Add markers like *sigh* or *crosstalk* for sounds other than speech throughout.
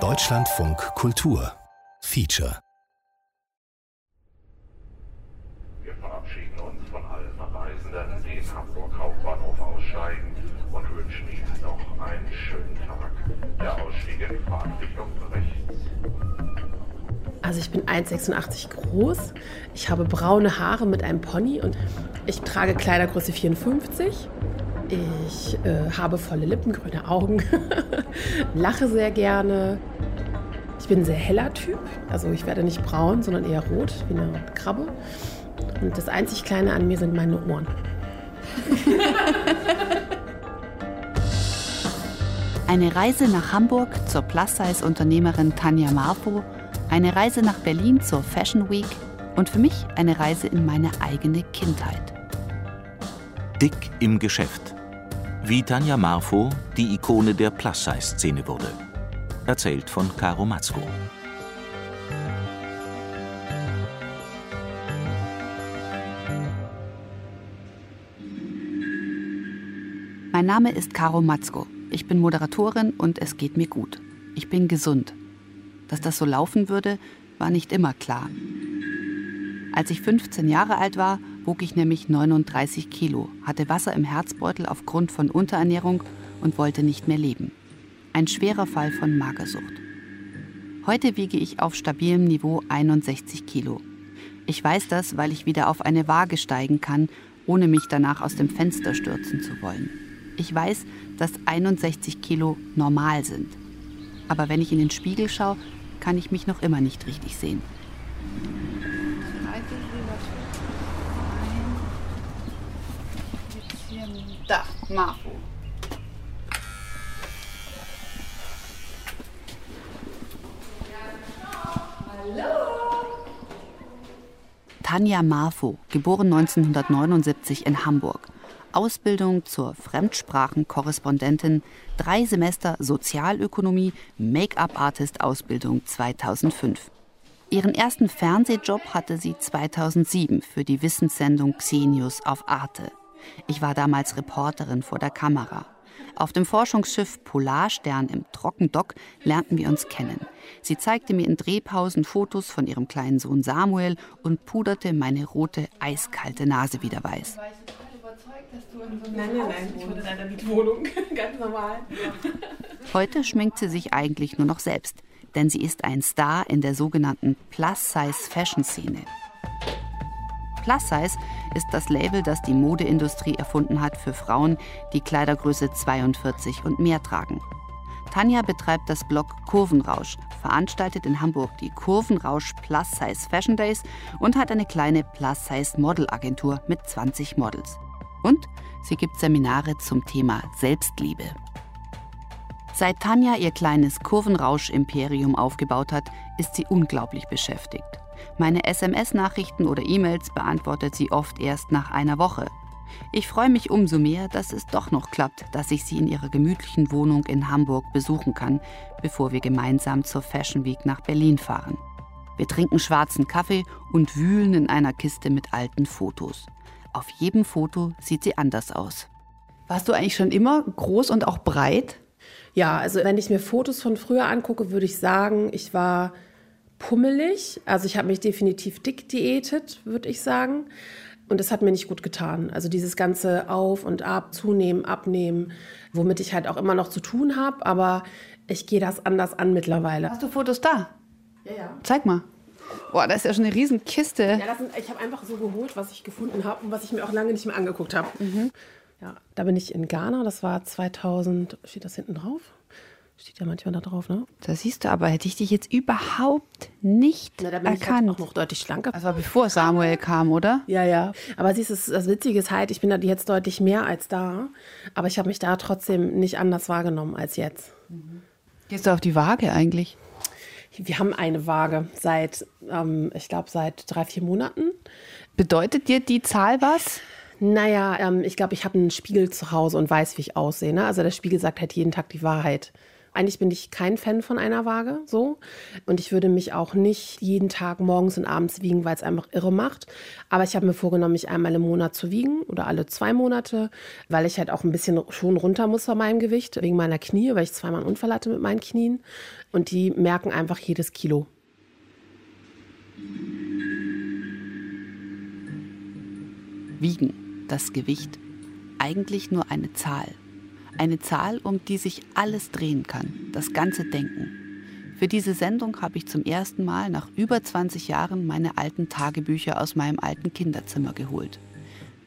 Deutschlandfunk Kultur Feature Wir verabschieden uns von allen Reisenden, die in Hamburg Hauptbahnhof aussteigen und wünschen Ihnen noch einen schönen Tag. Der Ausstieg in Fahrtrichtung rechts. Also ich bin 1,86 groß, ich habe braune Haare mit einem Pony und ich trage Kleidergröße 54. Ich äh, habe volle Lippen, grüne Augen, *laughs* lache sehr gerne. Ich bin ein sehr heller Typ, also ich werde nicht braun, sondern eher rot, wie eine Krabbe. Und das einzig Kleine an mir sind meine Ohren. *laughs* Eine Reise nach Hamburg zur Plus-Size-Unternehmerin Tanja Marfo, eine Reise nach Berlin zur Fashion Week und für mich eine Reise in meine eigene Kindheit. Dick im Geschäft. Wie Tanja Marfo die Ikone der Plus-Size-Szene wurde. Erzählt von Caro Matzko. Mein Name ist Caro Matzko. Ich bin Moderatorin und es geht mir gut. Ich bin gesund. Dass das so laufen würde, war nicht immer klar. Als ich 15 Jahre alt war, wog ich nämlich 39 Kilo, hatte Wasser im Herzbeutel aufgrund von Unterernährung und wollte nicht mehr leben. Ein schwerer Fall von Magersucht. Heute wiege ich auf stabilem Niveau 61 Kilo. Ich weiß das, weil ich wieder auf eine Waage steigen kann, ohne mich danach aus dem Fenster stürzen zu wollen. Ich weiß, dass 61 Kilo normal sind. Aber wenn ich in den Spiegel schaue, kann ich mich noch immer nicht richtig sehen. Da, Marfo. Tanja Marfo, geboren 1979 in Hamburg. Ausbildung zur Fremdsprachenkorrespondentin, drei Semester Sozialökonomie, Make-up-Artist-Ausbildung 2005. Ihren ersten Fernsehjob hatte sie 2007 für die Wissenssendung Xenius auf Arte. Ich war damals Reporterin vor der Kamera. Auf dem Forschungsschiff Polarstern im Trockendock lernten wir uns kennen. Sie zeigte mir in Drehpausen Fotos von ihrem kleinen Sohn Samuel und puderte meine rote, eiskalte Nase wieder weiß. Nein, nein, nein, ich wohne in einer Mietwohnung, *laughs* ganz normal. Heute schminkt sie sich eigentlich nur noch selbst, denn sie ist ein Star in der sogenannten Plus-Size-Fashion-Szene. Plus-Size ist das Label, das die Modeindustrie erfunden hat für Frauen, die Kleidergröße 42 und mehr tragen. Tanja betreibt das Blog Kurvenrausch, veranstaltet in Hamburg die Kurvenrausch Plus Size Fashion Days und hat eine kleine Plus Size Model Agentur mit 20 Models. Und sie gibt Seminare zum Thema Selbstliebe. Seit Tanja ihr kleines Kurvenrausch-Imperium aufgebaut hat, ist sie unglaublich beschäftigt. Meine SMS-Nachrichten oder E-Mails beantwortet sie oft erst nach einer Woche. Ich freue mich umso mehr, dass es doch noch klappt, dass ich sie in ihrer gemütlichen Wohnung in Hamburg besuchen kann, bevor wir gemeinsam zur Fashion Week nach Berlin fahren. Wir trinken schwarzen Kaffee und wühlen in einer Kiste mit alten Fotos. Auf jedem Foto sieht sie anders aus. Warst du eigentlich schon immer groß und auch breit? Ja, also wenn ich mir Fotos von früher angucke, würde ich sagen, ich war pummelig. Also ich habe mich definitiv dick diätet, würde ich sagen. Und das hat mir nicht gut getan. Also dieses ganze Auf und Ab, zunehmen, abnehmen, womit ich halt auch immer noch zu tun habe. Aber ich gehe das anders an mittlerweile. Hast du Fotos da? Ja, ja. Zeig mal. Boah, das ist ja schon eine riesen Kiste. Ja, das sind, ich habe einfach so geholt, was ich gefunden habe und was ich mir auch lange nicht mehr angeguckt habe. Ja, da bin ich in Ghana, das war 2000, steht das hinten drauf? Steht ja manchmal da drauf, ne? Da siehst du aber, hätte ich dich jetzt überhaupt nicht Na, da bin ich erkannt. halt auch noch deutlich schlanker. das war bevor Samuel kam, oder? Ja, ja. Aber siehst du, das- das Witzige ist halt, ich bin da jetzt deutlich mehr als da. Aber ich habe mich da trotzdem nicht anders wahrgenommen als jetzt. Gehst du auf die Waage eigentlich? Wir haben eine Waage seit, ähm, ich glaube, seit drei, vier Monaten. Bedeutet dir die Zahl was? Naja, ähm, ich glaube, ich habe einen Spiegel zu Hause und weiß, wie ich aussehe. Ne? Also der Spiegel sagt halt jeden Tag die Wahrheit. Eigentlich bin ich kein Fan von einer Waage, so. Und ich würde mich auch nicht jeden Tag morgens und abends wiegen, weil es einfach irre macht. Aber ich habe mir vorgenommen, mich einmal im Monat zu wiegen oder alle zwei Monate, weil ich halt auch ein bisschen schon runter muss von meinem Gewicht, wegen meiner Knie, weil ich zweimal einen Unfall hatte mit meinen Knien. Und die merken einfach jedes Kilo. Wiegen, das Gewicht, eigentlich nur eine Zahl. Eine Zahl, um die sich alles drehen kann, das ganze Denken. Für diese Sendung habe ich zum ersten Mal nach über 20 Jahren meine alten Tagebücher aus meinem alten Kinderzimmer geholt.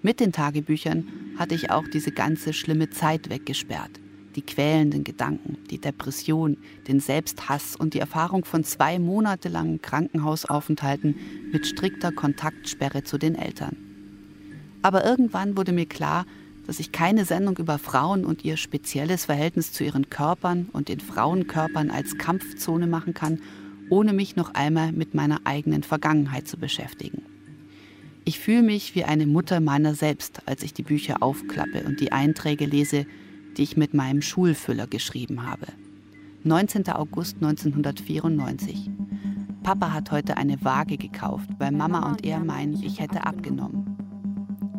Mit den Tagebüchern hatte ich auch diese ganze schlimme Zeit weggesperrt. Die quälenden Gedanken, die Depression, den Selbsthass und die Erfahrung von zwei monatelangen Krankenhausaufenthalten mit strikter Kontaktsperre zu den Eltern. Aber irgendwann wurde mir klar, dass ich keine Sendung über Frauen und ihr spezielles Verhältnis zu ihren Körpern und den Frauenkörpern als Kampfzone machen kann, ohne mich noch einmal mit meiner eigenen Vergangenheit zu beschäftigen. Ich fühle mich wie eine Mutter meiner selbst, als ich die Bücher aufklappe und die Einträge lese, die ich mit meinem Schulfüller geschrieben habe. 19. August 1994. Papa hat heute eine Waage gekauft, weil Mama und er meinen, ich hätte abgenommen.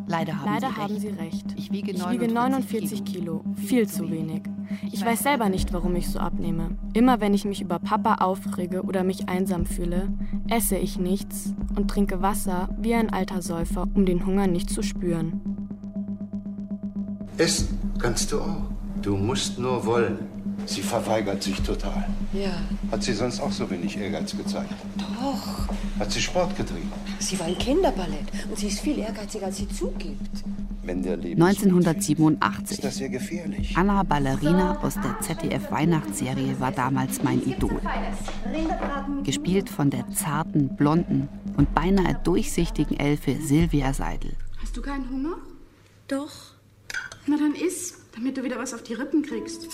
Leider haben, Leider Sie, haben recht. Sie recht. Ich wiege Ich 49, wiege 49 Kilo. Viel zu wenig. Ich weiß selber nicht, warum ich so abnehme. Immer wenn ich mich über Papa aufrege oder mich einsam fühle, esse ich nichts und trinke Wasser wie ein alter Säufer, um den Hunger nicht zu spüren. Essen kannst du auch. Du musst nur wollen. Sie verweigert sich total. Ja, Hat sie sonst auch so wenig Ehrgeiz gezeigt? doch. Hat sie Sport getrieben? Sie war im Kinderballett und sie ist viel ehrgeiziger, als sie zugibt. Wenn der Leben 1987. ist das sehr gefährlich. Anna Ballerina aus der ZDF-Weihnachtsserie war damals mein Idol. Gespielt von der zarten, blonden und beinahe durchsichtigen Elfe Silvia Seidel. Hast du keinen Hunger? Doch. Na dann iss, damit du wieder was auf die Rippen kriegst.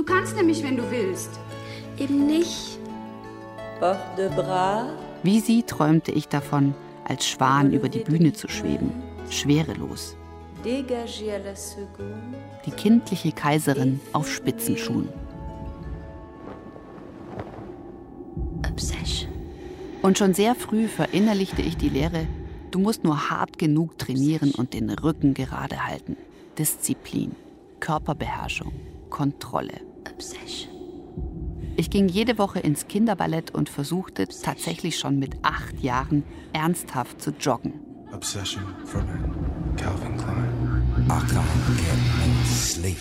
Du kannst nämlich, wenn du willst. Eben nicht. Port de bras. Wie sie träumte ich davon, als Schwan über die Bühne zu schweben, schwerelos. Die kindliche Kaiserin auf Spitzenschuhen. Obsession. Und schon sehr früh verinnerlichte ich die Lehre, du musst nur hart genug trainieren und den Rücken gerade halten. Disziplin, Körperbeherrschung, Kontrolle. Obsession. Ich ging jede Woche ins Kinderballett und versuchte tatsächlich schon mit acht Jahren ernsthaft zu joggen. Obsession Men. Calvin Klein. I can't get no sleep.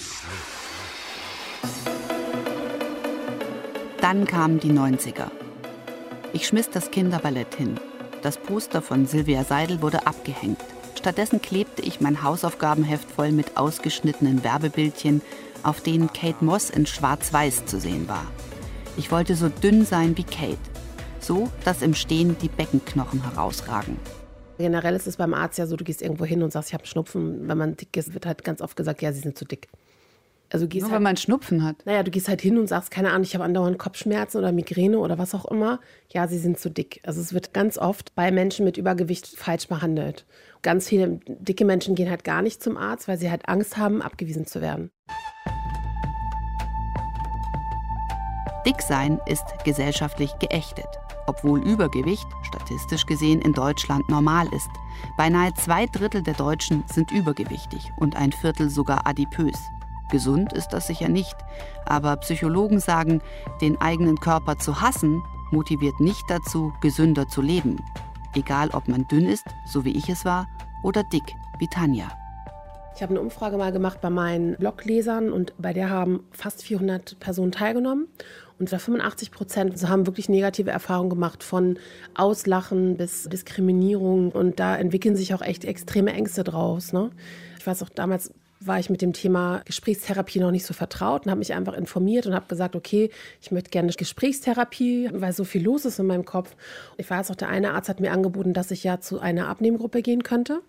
Dann kamen die 90er. Ich schmiss das Kinderballett hin. Das Poster von Silvia Seidel wurde abgehängt. Stattdessen klebte ich mein Hausaufgabenheft voll mit ausgeschnittenen Werbebildchen, auf denen Kate Moss in Schwarz-Weiß zu sehen war. Ich wollte so dünn sein wie Kate. So, dass im Stehen die Beckenknochen herausragen. Generell ist es beim Arzt ja so, du gehst irgendwo hin und sagst, ich habe Schnupfen. Wenn man dick ist, wird halt ganz oft gesagt, ja, sie sind zu dick. Also gehst Nur halt, wenn man Schnupfen hat. naja, du gehst halt hin und sagst, keine Ahnung, ich habe andauernd Kopfschmerzen oder Migräne oder was auch immer. Ja, sie sind zu dick. Also es wird ganz oft bei Menschen mit Übergewicht falsch behandelt. Ganz viele dicke Menschen gehen halt gar nicht zum Arzt, weil sie halt Angst haben, abgewiesen zu werden. Dicksein ist gesellschaftlich geächtet, obwohl Übergewicht statistisch gesehen in Deutschland normal ist. Beinahe zwei Drittel der Deutschen sind übergewichtig und ein Viertel sogar adipös. Gesund ist das sicher nicht, aber Psychologen sagen, den eigenen Körper zu hassen motiviert nicht dazu, gesünder zu leben. Egal ob man dünn ist, so wie ich es war, oder dick, wie Tanja. Ich habe eine Umfrage mal gemacht bei meinen Bloglesern und bei der haben fast 400 Personen teilgenommen. Und 85 Prozent haben wirklich negative Erfahrungen gemacht, von Auslachen bis Diskriminierung. Und da entwickeln sich auch echt extreme Ängste draus. Ne? Ich weiß auch, damals war ich mit dem Thema Gesprächstherapie noch nicht so vertraut und habe mich einfach informiert und habe gesagt, okay, ich möchte gerne Gesprächstherapie, weil so viel los ist in meinem Kopf. Ich weiß auch, der eine Arzt hat mir angeboten, dass ich ja zu einer Abnehmgruppe gehen könnte.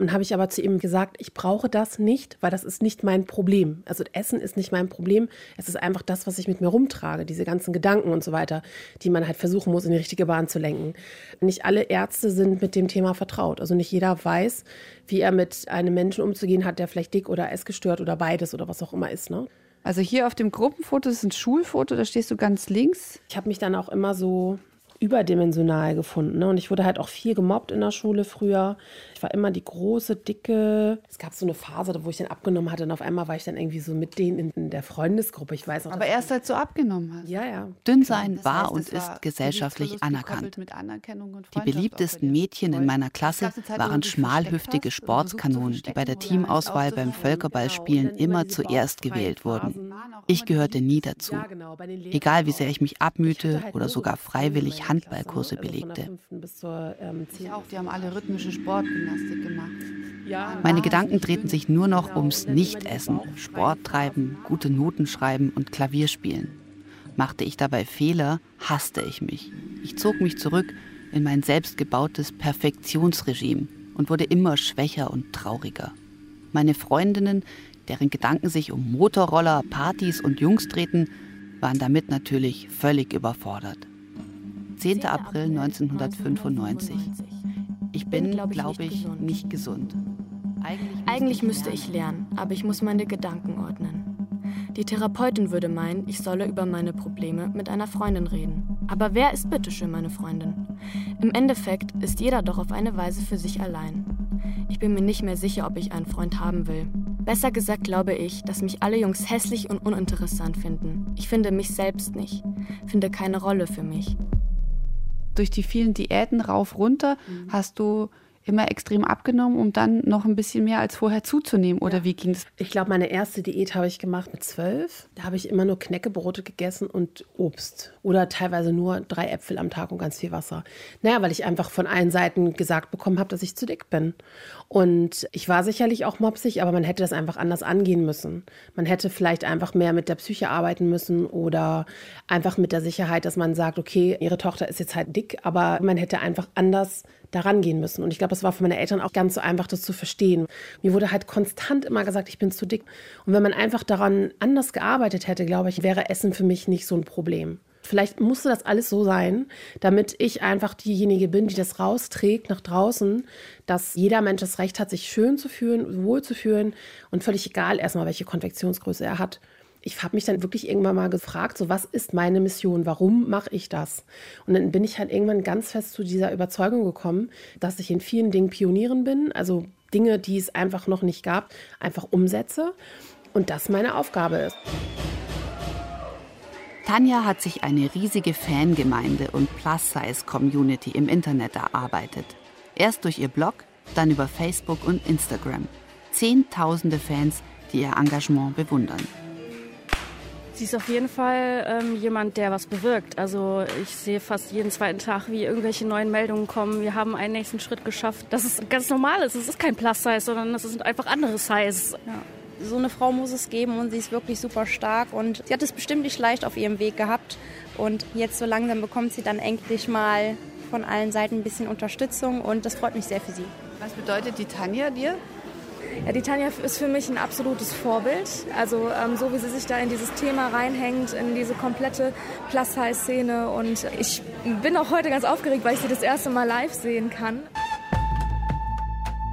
Dann habe ich aber zu ihm gesagt, ich brauche das nicht, weil das ist nicht mein Problem. Also Essen ist nicht mein Problem. Es ist einfach das, was ich mit mir rumtrage, diese ganzen Gedanken und so weiter, die man halt versuchen muss, in die richtige Bahn zu lenken. Nicht alle Ärzte sind mit dem Thema vertraut. Also nicht jeder weiß, wie er mit einem Menschen umzugehen hat, der vielleicht dick oder essgestört oder beides oder was auch immer ist. Ne? Also hier auf dem Gruppenfoto das ist ein Schulfoto, da stehst du ganz links. Ich habe mich dann auch immer so überdimensional gefunden. Ne? Und ich wurde halt auch viel gemobbt in der Schule früher. Ich war immer die große, dicke. Es gab so eine Phase, wo ich dann abgenommen hatte und auf einmal war ich dann irgendwie so mit denen in der Freundesgruppe. Ich weiß auch. Aber erst als du abgenommen hast. Ja, ja. Dünn sein das war und ist gesellschaftlich anerkannt. Die beliebtesten Mädchen in meiner Klasse waren schmalhüftige Sportskanonen, die bei der Teamauswahl beim Völkerballspielen immer zuerst gewählt wurden. Ich gehörte nie dazu. Genau, Egal wie sehr ich mich abmühte oder sogar freiwillig Handballkurse belegte. Ähm, die haben alle rhythmische Sportgymnastik gemacht. Meine Gedanken drehten sich nur noch genau, ums Nichtessen, Sport treiben, gute Noten schreiben und Klavier spielen. Machte ich dabei Fehler, hasste ich mich. Ich zog mich zurück in mein selbstgebautes Perfektionsregime und wurde immer schwächer und trauriger. Meine Freundinnen, deren Gedanken sich um Motorroller, Partys und Jungs drehten, waren damit natürlich völlig überfordert. 10. April 1995. Ich bin, glaube ich, nicht gesund. Eigentlich, müsste ich lernen, aber ich muss meine Gedanken ordnen. Die Therapeutin würde meinen, ich solle über meine Probleme mit einer Freundin reden. Aber wer ist bitteschön meine Freundin? Im Endeffekt ist jeder doch auf eine Weise für sich allein. Ich bin mir nicht mehr sicher, ob ich einen Freund haben will. Besser gesagt glaube ich, dass mich alle Jungs hässlich und uninteressant finden. Ich finde mich selbst nicht, finde keine Rolle für mich durch die vielen Diäten rauf, runter, mhm. hast du immer extrem abgenommen, um dann noch ein bisschen mehr als vorher zuzunehmen? Oder ja. wie ging es? Ich glaube, meine erste Diät habe ich gemacht mit zwölf. Da habe ich immer nur Knäckebrote gegessen und Obst. Oder teilweise nur drei Äpfel am Tag und ganz viel Wasser. Naja, weil ich einfach von allen Seiten gesagt bekommen habe, dass ich zu dick bin. Und ich war sicherlich auch mopsig, aber man hätte das einfach anders angehen müssen. Man hätte vielleicht einfach mehr mit der Psyche arbeiten müssen oder einfach mit der Sicherheit, dass man sagt, okay, ihre Tochter ist jetzt halt dick, aber man hätte einfach anders daran gehen müssen. Und ich glaube, es war für meine Eltern auch ganz so einfach, das zu verstehen. Mir wurde halt konstant immer gesagt, ich bin zu dick. Und wenn man einfach daran anders gearbeitet hätte, glaube ich, wäre Essen für mich nicht so ein Problem. Vielleicht musste das alles so sein, damit ich einfach diejenige bin, die das rausträgt nach draußen, dass jeder Mensch das Recht hat, sich schön zu fühlen, wohl zu fühlen und völlig egal erstmal, welche Konfektionsgröße er hat ich habe mich dann wirklich irgendwann mal gefragt, so was ist meine Mission? Warum mache ich das? Und dann bin ich halt irgendwann ganz fest zu dieser Überzeugung gekommen, dass ich in vielen Dingen Pionierin bin, also Dinge, die es einfach noch nicht gab, einfach umsetze und das meine Aufgabe ist. Tanja hat sich eine riesige Fangemeinde und Plus-Size-Community im Internet erarbeitet. Erst durch ihr Blog, dann über Facebook und Instagram. Zehntausende Fans, die ihr Engagement bewundern. Sie ist auf jeden Fall ähm, jemand, der was bewirkt. Also ich sehe fast jeden zweiten Tag, wie irgendwelche neuen Meldungen kommen. Wir haben einen nächsten Schritt geschafft. Das ist ganz normal. Es ist kein Plus-Size, sondern es sind einfach andere Size. Ja. So eine Frau muss es geben und sie ist wirklich super stark und sie hat es bestimmt nicht leicht auf ihrem Weg gehabt. Und jetzt so langsam bekommt sie dann endlich mal von allen Seiten ein bisschen Unterstützung und das freut mich sehr für sie. Was bedeutet die Tanja dir? Ja, die Tanja ist für mich ein absolutes Vorbild. Also ähm, so wie sie sich da in dieses Thema reinhängt, in diese komplette Plus-Size-Szene. Und ich bin auch heute ganz aufgeregt, weil ich sie das erste Mal live sehen kann.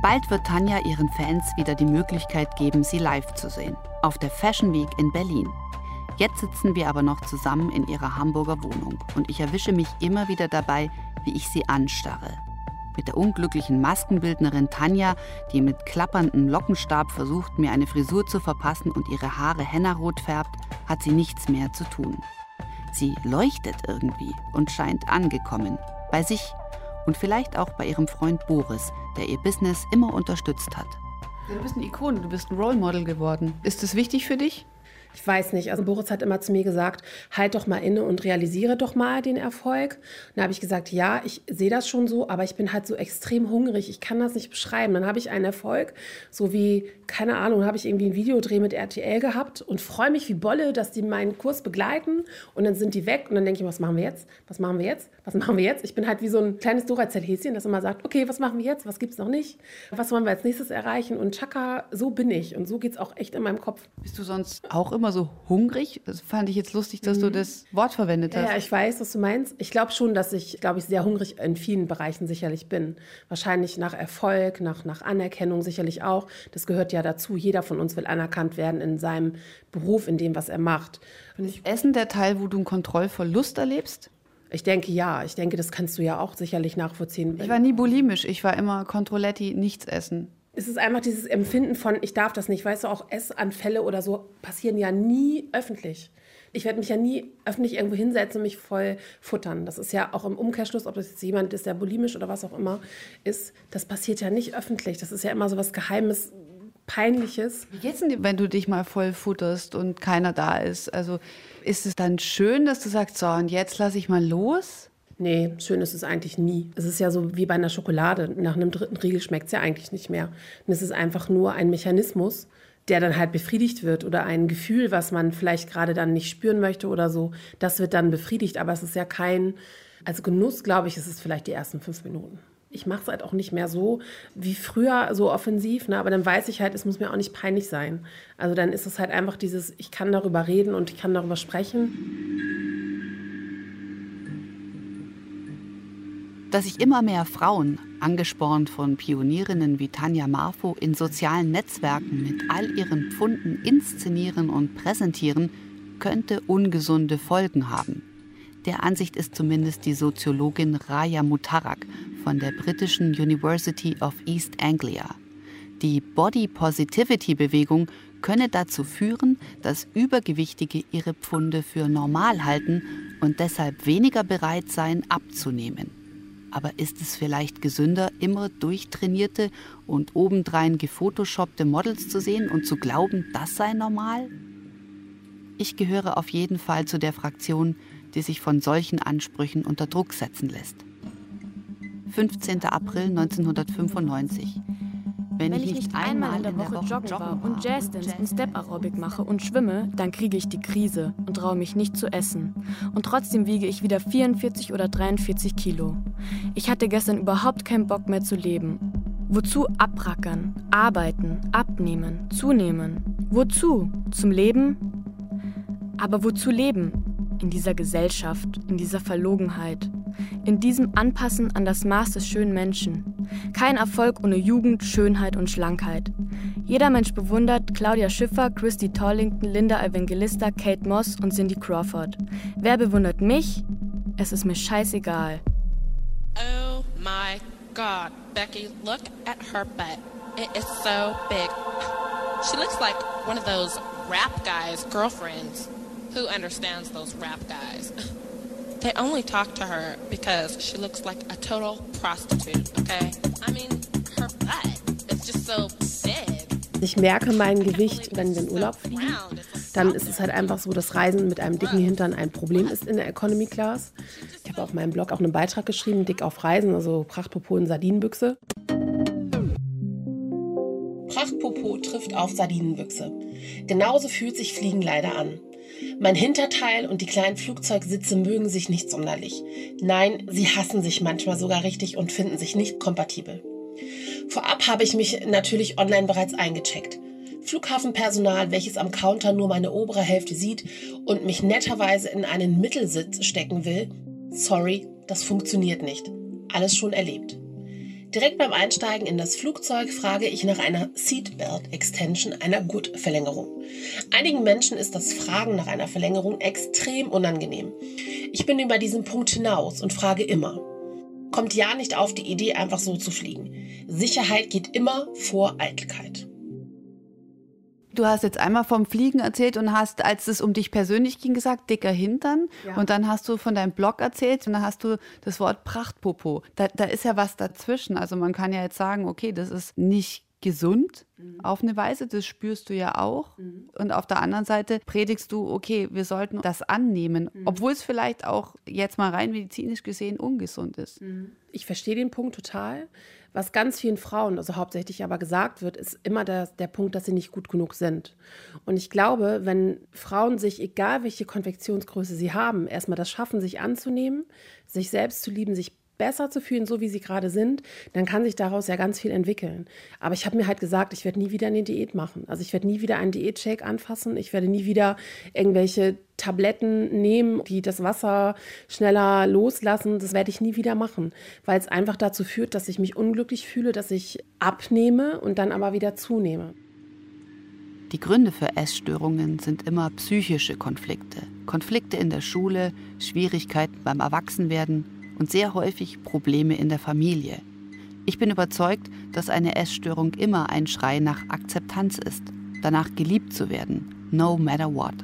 Bald wird Tanja ihren Fans wieder die Möglichkeit geben, sie live zu sehen. Auf der Fashion Week in Berlin. Jetzt sitzen wir aber noch zusammen in ihrer Hamburger Wohnung und ich erwische mich immer wieder dabei, wie ich sie anstarre mit der unglücklichen Maskenbildnerin Tanja, die mit klapperndem Lockenstab versucht, mir eine Frisur zu verpassen und ihre Haare hennarot färbt, hat sie nichts mehr zu tun. Sie leuchtet irgendwie und scheint angekommen. Bei sich und vielleicht auch bei ihrem Freund Boris, der ihr Business immer unterstützt hat. Du bist eine Ikone, du bist ein Role Model geworden. Ist das wichtig für dich? Ich weiß nicht. Also Boris hat immer zu mir gesagt, halt doch mal inne und realisiere doch mal den Erfolg. Und da habe ich gesagt, ja, ich sehe das schon so, aber ich bin halt so extrem hungrig. Ich kann das nicht beschreiben. Dann habe ich einen Erfolg, so wie, keine Ahnung, habe ich irgendwie ein Videodreh mit RTL gehabt und freue mich wie Bolle, dass die meinen Kurs begleiten und dann sind die weg und dann denke ich, was machen wir jetzt? Was machen wir jetzt? Was machen wir jetzt? Ich bin halt wie so ein kleines Duracell-Häschen, das immer sagt, okay, was machen wir jetzt? Was gibt es noch nicht? Was wollen wir als nächstes erreichen? Und Chaka, so bin ich und so geht es auch echt in meinem Kopf. Bist du sonst auch immer so hungrig. Das fand ich jetzt lustig, dass mhm. du das Wort verwendet hast. Ja, ich weiß, was du meinst. Ich glaube schon, dass ich, glaube ich, sehr hungrig in vielen Bereichen sicherlich bin. Wahrscheinlich nach Erfolg, nach, nach Anerkennung sicherlich auch. Das gehört ja dazu. Jeder von uns will anerkannt werden in seinem Beruf, in dem, was er macht. Und ich, Essen der Teil, wo du einen Kontrollverlust erlebst? Ich denke ja. Ich denke, das kannst du ja auch sicherlich nachvollziehen. Ich war nie bulimisch. Ich war immer Controletti, nichts essen es ist einfach dieses Empfinden von, ich darf das nicht. Weißt du, auch Essanfälle oder so passieren ja nie öffentlich. Ich werde mich ja nie öffentlich irgendwo hinsetzen und mich voll futtern. Das ist ja auch im Umkehrschluss, ob das jetzt jemand ist, der bulimisch oder was auch immer ist, das passiert ja nicht öffentlich. Das ist ja immer so was Geheimes, Peinliches. Wie geht's denn, wenn du dich mal voll futterst und keiner da ist? Also ist es dann schön, dass du sagst, so, und jetzt lasse ich mal los? Nee, schön ist es eigentlich nie. Es ist ja so wie bei einer Schokolade. Nach einem dritten Riegel schmeckt es ja eigentlich nicht mehr. Und es ist einfach nur ein Mechanismus, der dann halt befriedigt wird oder ein Gefühl, was man vielleicht gerade dann nicht spüren möchte oder so, das wird dann befriedigt. Aber es ist ja kein, also Genuss, glaube ich, ist es vielleicht die ersten fünf Minuten. Ich mache es halt auch nicht mehr so wie früher, so offensiv, ne? aber dann weiß ich halt, es muss mir auch nicht peinlich sein. Also dann ist es halt einfach dieses, ich kann darüber reden und ich kann darüber sprechen. Dass sich immer mehr Frauen, angespornt von Pionierinnen wie Tanja Marfo, in sozialen Netzwerken mit all ihren Pfunden inszenieren und präsentieren, könnte ungesunde Folgen haben. Der Ansicht ist zumindest die Soziologin Raya Mutarak von der britischen University of East Anglia. Die Body Positivity Bewegung könne dazu führen, dass Übergewichtige ihre Pfunde für normal halten und deshalb weniger bereit seien abzunehmen. Aber ist es vielleicht gesünder, immer durchtrainierte und obendrein gefotoshoppte Models zu sehen und zu glauben, das sei normal? Ich gehöre auf jeden Fall zu der Fraktion, die sich von solchen Ansprüchen unter Druck setzen lässt. 15. April 1995. Wenn, Wenn ich, nicht einmal in der Woche, Woche joggen war und Jazzdance und Step-Aerobic mache und schwimme, dann kriege ich die Krise und traue mich nicht zu essen. Und trotzdem wiege ich wieder 44 oder 43 Kilo. Ich hatte gestern überhaupt keinen Bock mehr zu leben. Wozu abrackern, arbeiten, abnehmen, zunehmen? Wozu? Zum Leben? Aber wozu leben? In dieser Gesellschaft, in dieser Verlogenheit, in diesem Anpassen an das Maß des schönen Menschen. Kein Erfolg ohne Jugend, Schönheit und Schlankheit. Jeder Mensch bewundert Claudia Schiffer, Christy Tollington, Linda Evangelista, Kate Moss und Cindy Crawford. Wer bewundert mich? Es ist mir scheißegal. Oh my god, Becky, look at her butt. It is so big. She looks like one of those rap guys' girlfriends. Who understands those rap guys? *laughs* They only talk to her because she looks like a total prostitute, okay? I mean, her butt is just so big. Ich merke mein Gewicht, wenn wir in Urlaub fliegen. Dann ist es halt einfach so, dass Reisen mit einem dicken Hintern ein Problem ist in der Economy Class. Ich habe auf meinem Blog auch einen Beitrag geschrieben, dick auf Reisen, also Prachtpopo in Sardinenbüchse. Prachtpopo trifft auf Sardinenbüchse. Genauso fühlt sich Fliegen leider an. Mein Hinterteil und die kleinen Flugzeugsitze mögen sich nicht sonderlich. Nein, sie hassen sich manchmal sogar richtig und finden sich nicht kompatibel. Vorab habe ich mich natürlich online bereits eingecheckt. Flughafenpersonal, welches am Counter nur meine obere Hälfte sieht und mich netterweise in einen Mittelsitz stecken will, sorry, das funktioniert nicht. Alles schon erlebt. Direkt beim Einsteigen in das Flugzeug frage ich nach einer Seatbelt Extension, einer Gurtverlängerung. Einigen Menschen ist das Fragen nach einer Verlängerung extrem unangenehm. Ich bin über diesen Punkt hinaus und frage immer. Kommt ja nicht auf die Idee, einfach so zu fliegen. Sicherheit geht immer vor Eitelkeit. Du hast jetzt einmal vom Fliegen erzählt und hast, als es um dich persönlich ging, gesagt, dicker Hintern. Ja. Und dann hast du von deinem Blog erzählt und dann hast du das Wort Prachtpopo. Da, da ist ja was dazwischen. Also man kann ja jetzt sagen, okay, das ist nicht gesund mhm. auf eine Weise, das spürst du ja auch. Mhm. Und auf der anderen Seite predigst du, okay, wir sollten das annehmen, mhm. obwohl es vielleicht auch jetzt mal rein medizinisch gesehen ungesund ist. Mhm. Ich verstehe den Punkt total. Was ganz vielen Frauen, also hauptsächlich aber gesagt wird, ist immer der, der Punkt, dass sie nicht gut genug sind. Und ich glaube, wenn Frauen sich, egal welche Konfektionsgröße sie haben, erstmal das schaffen, sich anzunehmen, sich selbst zu lieben, sich besser zu fühlen, so wie sie gerade sind, dann kann sich daraus ja ganz viel entwickeln. Aber ich habe mir halt gesagt, ich werde nie wieder eine Diät machen. Also ich werde nie wieder einen Diätshake anfassen. Ich werde nie wieder irgendwelche Tabletten nehmen, die das Wasser schneller loslassen. Das werde ich nie wieder machen, weil es einfach dazu führt, dass ich mich unglücklich fühle, dass ich abnehme und dann aber wieder zunehme. Die Gründe für Essstörungen sind immer psychische Konflikte. Konflikte in der Schule, Schwierigkeiten beim Erwachsenwerden und sehr häufig Probleme in der Familie. Ich bin überzeugt, dass eine Essstörung immer ein Schrei nach Akzeptanz ist, danach geliebt zu werden, no matter what.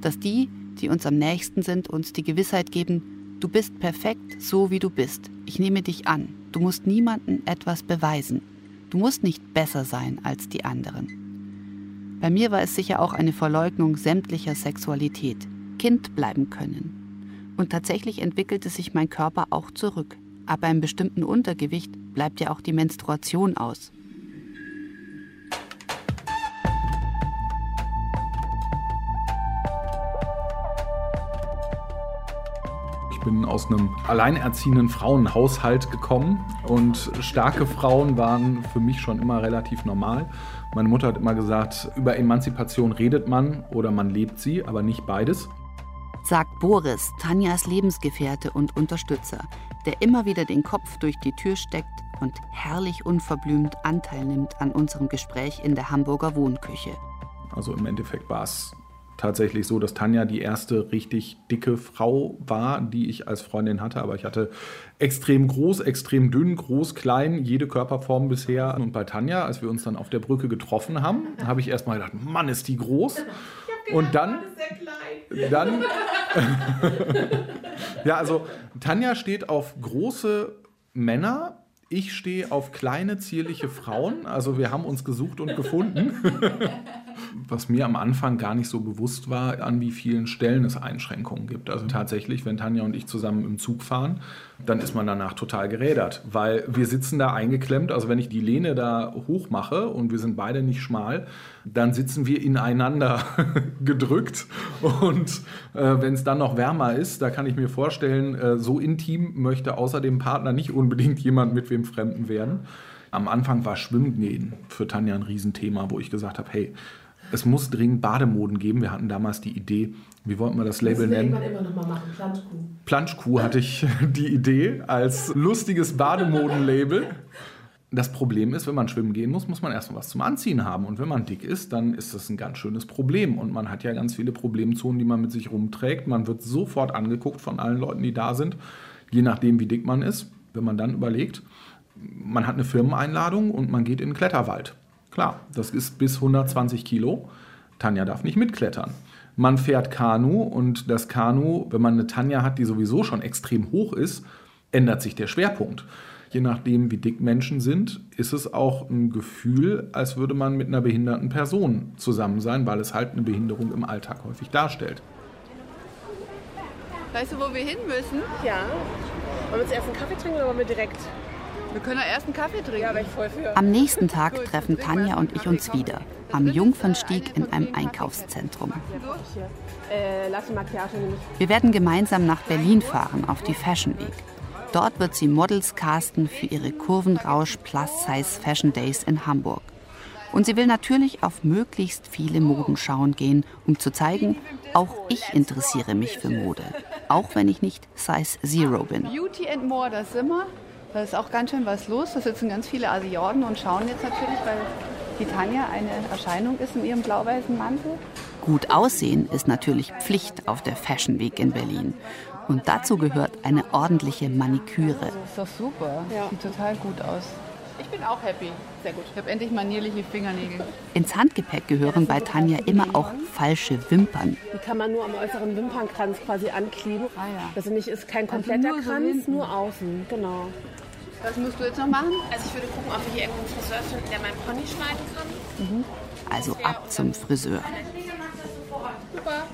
Dass die, die uns am nächsten sind, uns die Gewissheit geben, du bist perfekt so wie du bist, ich nehme dich an, du musst niemandem etwas beweisen, du musst nicht besser sein als die anderen. Bei mir war es sicher auch eine Verleugnung sämtlicher Sexualität, Kind bleiben können, und tatsächlich entwickelte sich mein Körper auch zurück. Ab einem bestimmten Untergewicht bleibt ja auch die Menstruation aus. Ich bin aus einem alleinerziehenden Frauenhaushalt gekommen und starke Frauen waren für mich schon immer relativ normal. Meine Mutter hat immer gesagt, über Emanzipation redet man oder man lebt sie, aber nicht beides sagt Boris, Tanjas Lebensgefährte und Unterstützer, der immer wieder den Kopf durch die Tür steckt und herrlich unverblümt Anteil nimmt an unserem Gespräch in der Hamburger Wohnküche. Also im Endeffekt war es tatsächlich so, dass Tanja die erste richtig dicke Frau war, die ich als Freundin hatte. Aber ich hatte extrem groß, extrem dünn, groß, klein, jede Körperform bisher. Und bei Tanja, als wir uns dann auf der Brücke getroffen haben, habe ich erst mal gedacht, Mann, ist die groß. Und dann, dann, *laughs* ja, also Tanja steht auf große Männer. Ich stehe auf kleine, zierliche Frauen. Also wir haben uns gesucht und gefunden. *laughs* Was mir am Anfang gar nicht so bewusst war, an wie vielen Stellen es Einschränkungen gibt. Also tatsächlich, wenn Tanja und ich zusammen im Zug fahren, dann ist man danach total gerädert, weil wir sitzen da eingeklemmt. Also wenn ich die Lehne da hoch mache und wir sind beide nicht schmal, dann sitzen wir ineinander *laughs* gedrückt. Und äh, wenn es dann noch wärmer ist, da kann ich mir vorstellen, äh, so intim möchte außer dem Partner nicht unbedingt jemand mit wem Fremden werden. Am Anfang war Schwimmen gehen für Tanja ein Riesenthema, wo ich gesagt habe, hey, es muss dringend Bademoden geben. Wir hatten damals die Idee, wie wollten wir das Label das nennen? Das immer noch mal machen, Planschkuh. Planschkuh hatte ich *laughs* die Idee als lustiges Bademoden-Label. Das Problem ist, wenn man schwimmen gehen muss, muss man erstmal was zum Anziehen haben. Und wenn man dick ist, dann ist das ein ganz schönes Problem. Und man hat ja ganz viele Problemzonen, die man mit sich rumträgt. Man wird sofort angeguckt von allen Leuten, die da sind, je nachdem, wie dick man ist. Wenn man dann überlegt, man hat eine Firmeneinladung und man geht in den Kletterwald. Klar, das ist bis 120 Kilo. Tanja darf nicht mitklettern. Man fährt Kanu und das Kanu, wenn man eine Tanja hat, die sowieso schon extrem hoch ist, ändert sich der Schwerpunkt. Je nachdem, wie dick Menschen sind, ist es auch ein Gefühl, als würde man mit einer behinderten Person zusammen sein, weil es halt eine Behinderung im Alltag häufig darstellt. Weißt du, wo wir hin müssen? Ja. Wollen wir uns erst einen Kaffee trinken oder wollen wir direkt wir können ja erst einen Kaffee trinken. Ja, ich voll für. Am nächsten Tag treffen Tanja und ich uns wieder. Am Jungfernstieg in einem Einkaufszentrum. Äh, wir werden gemeinsam nach Berlin fahren, auf die Fashion Week. Dort wird sie Models casten für ihre Kurvenrausch Plus Size Fashion Days in Hamburg. Und sie will natürlich auf möglichst viele Modenschauen gehen, um zu zeigen, auch ich interessiere mich für Mode. Auch wenn ich nicht Size Zero bin. Beauty and More, das sind wir. Da ist auch ganz schön was los. Da sitzen ganz viele Asiaten und schauen jetzt natürlich, weil die Tanja eine Erscheinung ist in ihrem blau-weißen Mantel. Gut aussehen ist natürlich Pflicht auf der Fashion Week in Berlin. Und dazu gehört eine ordentliche Maniküre. Das ist doch super. Ja. Sieht total gut aus. Ich bin auch happy. Sehr gut. Ich habe endlich manierliche Fingernägel. Ins Handgepäck gehören bei Tanja immer auch falsche Wimpern. Die kann man nur am äußeren Wimpernkranz quasi ankleben. Ah, ja. Das ist, nicht, ist kein also kompletter also nur Kranz, so nur außen. Genau. Was musst du jetzt noch machen? Also ich würde gucken, ob wir hier irgendwo einen Friseur finden, der meinen Pony schneiden kann. Mhm. Also ab zum Friseur. Super.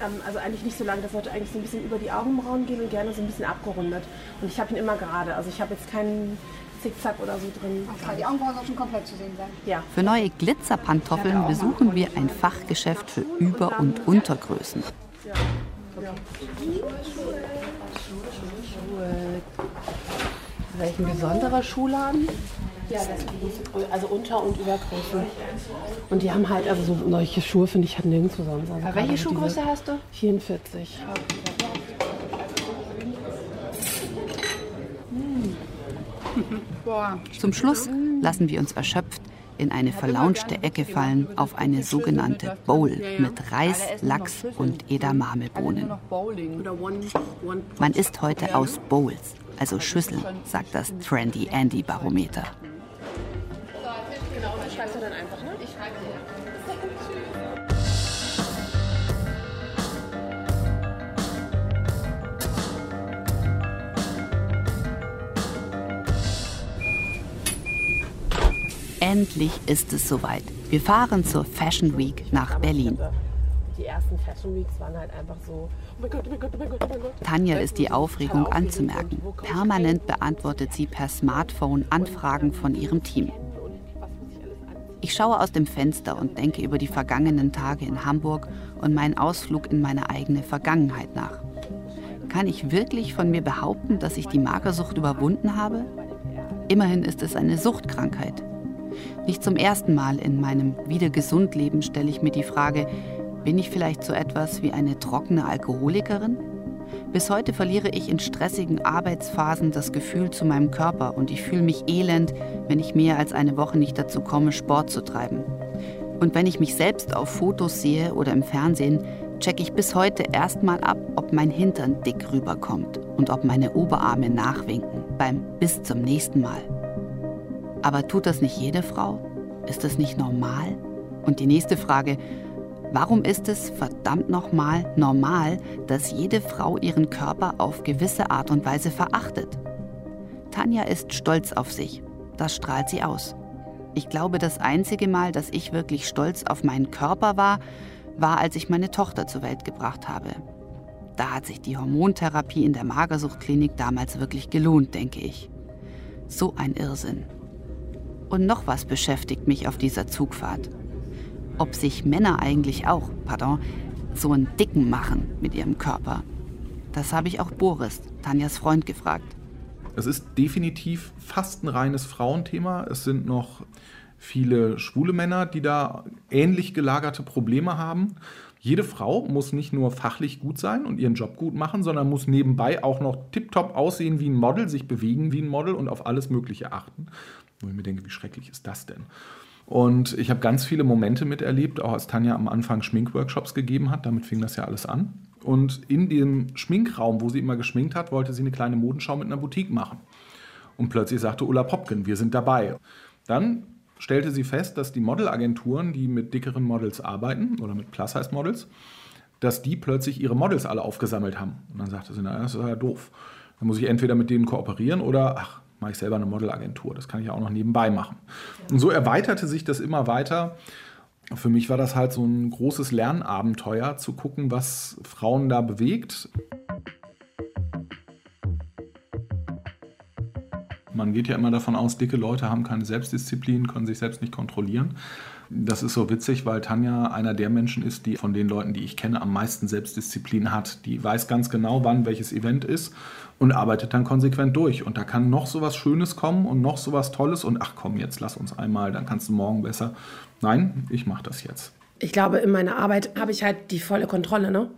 Ähm, also eigentlich nicht so lang, das sollte eigentlich so ein bisschen über die Augenbrauen gehen und gerne so ein bisschen abgerundet. Und ich habe ihn immer gerade, also ich habe jetzt keinen Zickzack oder so drin. Okay, die Augenbrauen sollen schon komplett zu sehen sein. Ja. Für neue Glitzerpantoffeln besuchen wir ein Fachgeschäft für Über- und Untergrößen. Ja. Okay. Welchen besonderer Schuhladen? Ja, das ist die also Unter- und Übergröße. Und die haben halt, also so solche Schuhe finde ich halt nirgendwo sonst. Also welche Schuhgröße hast du? 44. Zum Schluss lassen wir uns erschöpft in eine verlaunchte Ecke fallen auf eine sogenannte Bowl mit Reis, Lachs und Edamamebohnen. Man isst heute aus Bowls, also Schüsseln, sagt das Trendy Andy Barometer. Endlich ist es soweit. Wir fahren zur Fashion Week nach Berlin. Die ersten Fashion Weeks waren halt einfach so, oh mein Gott, oh mein Gott, oh mein Gott, oh mein Gott. Tanja ist die Aufregung anzumerken. Permanent beantwortet sie per Smartphone Anfragen von ihrem Team. Ich schaue aus dem Fenster und denke über die vergangenen Tage in Hamburg und meinen Ausflug in meine eigene Vergangenheit nach. Kann ich wirklich von mir behaupten, dass ich die Magersucht überwunden habe? Immerhin ist es eine Suchtkrankheit. Nicht zum ersten Mal in meinem Wieder-Gesund-Leben stelle ich mir die Frage, bin ich vielleicht so etwas wie eine trockene Alkoholikerin? Bis heute verliere ich in stressigen Arbeitsphasen das Gefühl zu meinem Körper und ich fühle mich elend, wenn ich mehr als eine Woche nicht dazu komme, Sport zu treiben. Und wenn ich mich selbst auf Fotos sehe oder im Fernsehen, checke ich bis heute erstmal ab, ob mein Hintern dick rüberkommt und ob meine Oberarme nachwinken beim bis zum nächsten Mal. Aber tut das nicht jede Frau? Ist das nicht normal? Und die nächste Frage, warum ist es verdammt nochmal normal, dass jede Frau ihren Körper auf gewisse Art und Weise verachtet? Tanja ist stolz auf sich. Das strahlt sie aus. Ich glaube, das einzige Mal, dass ich wirklich stolz auf meinen Körper war, war, als ich meine Tochter zur Welt gebracht habe. Da hat sich die Hormontherapie in der Magersuchtklinik damals wirklich gelohnt, denke ich. So ein Irrsinn. Und noch was beschäftigt mich auf dieser Zugfahrt. Ob sich Männer eigentlich auch, pardon, so einen Dicken machen mit ihrem Körper. Das habe ich auch Boris, Tanjas Freund, gefragt. Es ist definitiv fast ein reines Frauenthema. Es sind noch viele schwule Männer, die da ähnlich gelagerte Probleme haben. Jede Frau muss nicht nur fachlich gut sein und ihren Job gut machen, sondern muss nebenbei auch noch tiptop aussehen wie ein Model, sich bewegen wie ein Model und auf alles Mögliche achten. Wo ich mir denke, wie schrecklich ist das denn? Und ich habe ganz viele Momente miterlebt, auch als Tanja am Anfang Schminkworkshops gegeben hat. Damit fing das ja alles an. Und in dem Schminkraum, wo sie immer geschminkt hat, wollte sie eine kleine Modenschau mit einer Boutique machen. Und plötzlich sagte Ulla Popken, wir sind dabei. Dann stellte sie fest, dass die Modelagenturen, die mit dickeren Models arbeiten oder mit Plus-Size-Models, dass die plötzlich ihre Models alle aufgesammelt haben. Und dann sagte sie, naja, das ist ja doof. Dann muss ich entweder mit denen kooperieren oder, ach, mache ich selber eine Modelagentur. Das kann ich auch noch nebenbei machen. Und so erweiterte sich das immer weiter. Für mich war das halt so ein großes Lernabenteuer, zu gucken, was Frauen da bewegt. Man geht ja immer davon aus, dicke Leute haben keine Selbstdisziplin, können sich selbst nicht kontrollieren. Das ist so witzig, weil Tanja einer der Menschen ist, die von den Leuten, die ich kenne, am meisten Selbstdisziplin hat. Die weiß ganz genau, wann welches Event ist und arbeitet dann konsequent durch. Und da kann noch so was Schönes kommen und noch so was Tolles und ach komm, jetzt lass uns einmal, dann kannst du morgen besser. Nein, ich mache das jetzt. Ich glaube, in meiner Arbeit habe ich halt die volle Kontrolle, ne?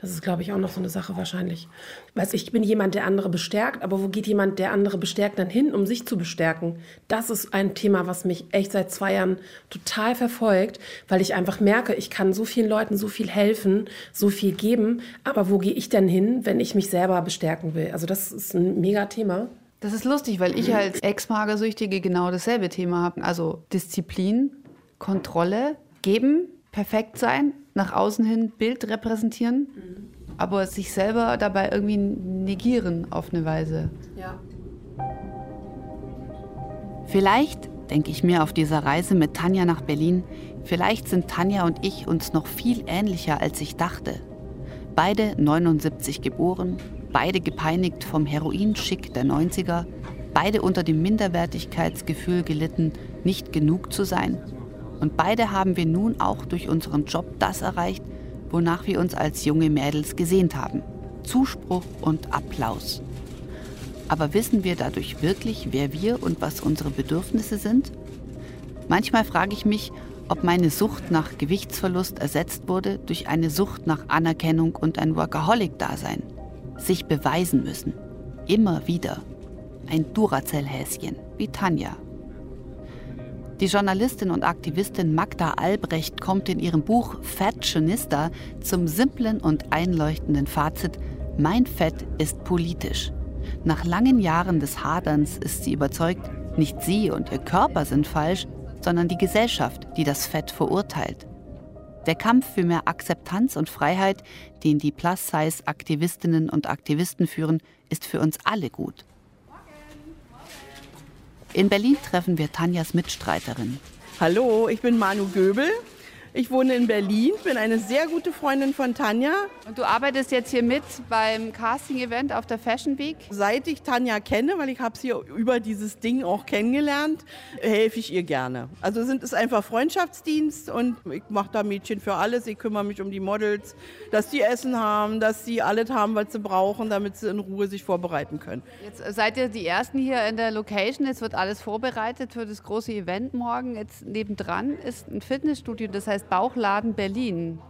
Das ist, glaube ich, auch noch so eine Sache wahrscheinlich. Weiß ich bin jemand, der andere bestärkt, aber wo geht jemand, der andere bestärkt, dann hin, um sich zu bestärken? Das ist ein Thema, was mich echt seit zwei Jahren total verfolgt, weil ich einfach merke, ich kann so vielen Leuten so viel helfen, so viel geben, aber wo gehe ich denn hin, wenn ich mich selber bestärken will? Also das ist ein mega Thema. Das ist lustig, weil ich als Ex-Magersüchtige genau dasselbe Thema habe. Also Disziplin, Kontrolle, geben, perfekt sein, nach außen hin Bild repräsentieren, mhm. aber sich selber dabei irgendwie negieren auf eine Weise. Ja. Vielleicht, denke ich mir auf dieser Reise mit Tanja nach Berlin, vielleicht sind Tanja und ich uns noch viel ähnlicher, als ich dachte. Beide 79 geboren, beide gepeinigt vom Heroinschick der 90er, beide unter dem Minderwertigkeitsgefühl gelitten, nicht genug zu sein und beide haben wir nun auch durch unseren Job das erreicht, wonach wir uns als junge Mädels gesehnt haben. Zuspruch und Applaus. Aber wissen wir dadurch wirklich, wer wir und was unsere Bedürfnisse sind? Manchmal frage ich mich, ob meine Sucht nach Gewichtsverlust ersetzt wurde durch eine Sucht nach Anerkennung und ein Workaholic-Dasein. Sich beweisen müssen. Immer wieder. Ein Duracell-Häschen, wie Tanja. Die Journalistin und Aktivistin Magda Albrecht kommt in ihrem Buch Fashionista zum simplen und einleuchtenden Fazit, mein Fett ist politisch. Nach langen Jahren des Haderns ist sie überzeugt, nicht sie und ihr Körper sind falsch, sondern die Gesellschaft, die das Fett verurteilt. Der Kampf für mehr Akzeptanz und Freiheit, den die Plus-Size-Aktivistinnen und Aktivisten führen, ist für uns alle gut. In Berlin treffen wir Tanjas Mitstreiterin. Hallo, ich bin Manu Göbel. Ich wohne in Berlin, bin eine sehr gute Freundin von Tanja. Und du arbeitest jetzt hier mit beim Casting-Event auf der Fashion Week? Seit ich Tanja kenne, weil ich habe sie über dieses Ding auch kennengelernt, helfe ich ihr gerne. Also es ist einfach Freundschaftsdienst und ich mache da Mädchen für alles. Ich kümmere mich um die Models, dass die Essen haben, dass sie alles haben, was sie brauchen, damit sie in Ruhe sich vorbereiten können. Jetzt seid ihr die Ersten hier in der Location. Jetzt wird alles vorbereitet für das große Event morgen. Jetzt nebendran ist ein Fitnessstudio, das heißt Bauchladen Berlin.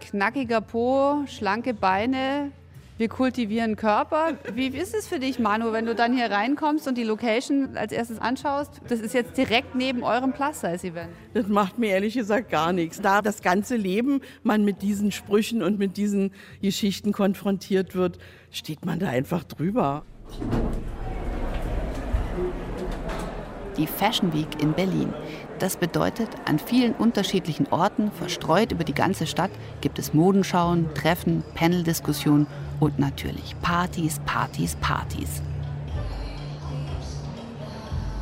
Knackiger Po, schlanke Beine, wir kultivieren Körper. Wie ist es für dich, Manu, wenn du dann hier reinkommst und die Location als erstes anschaust? Das ist jetzt direkt neben eurem Plus-Size-Event. Das macht mir ehrlich gesagt gar nichts. Da das ganze Leben man mit diesen Sprüchen und mit diesen Geschichten konfrontiert wird, steht man da einfach drüber. Die Fashion Week in Berlin. Das bedeutet, an vielen unterschiedlichen Orten, verstreut über die ganze Stadt, gibt es Modenschauen, Treffen, Paneldiskussionen und natürlich Partys, Partys, Partys.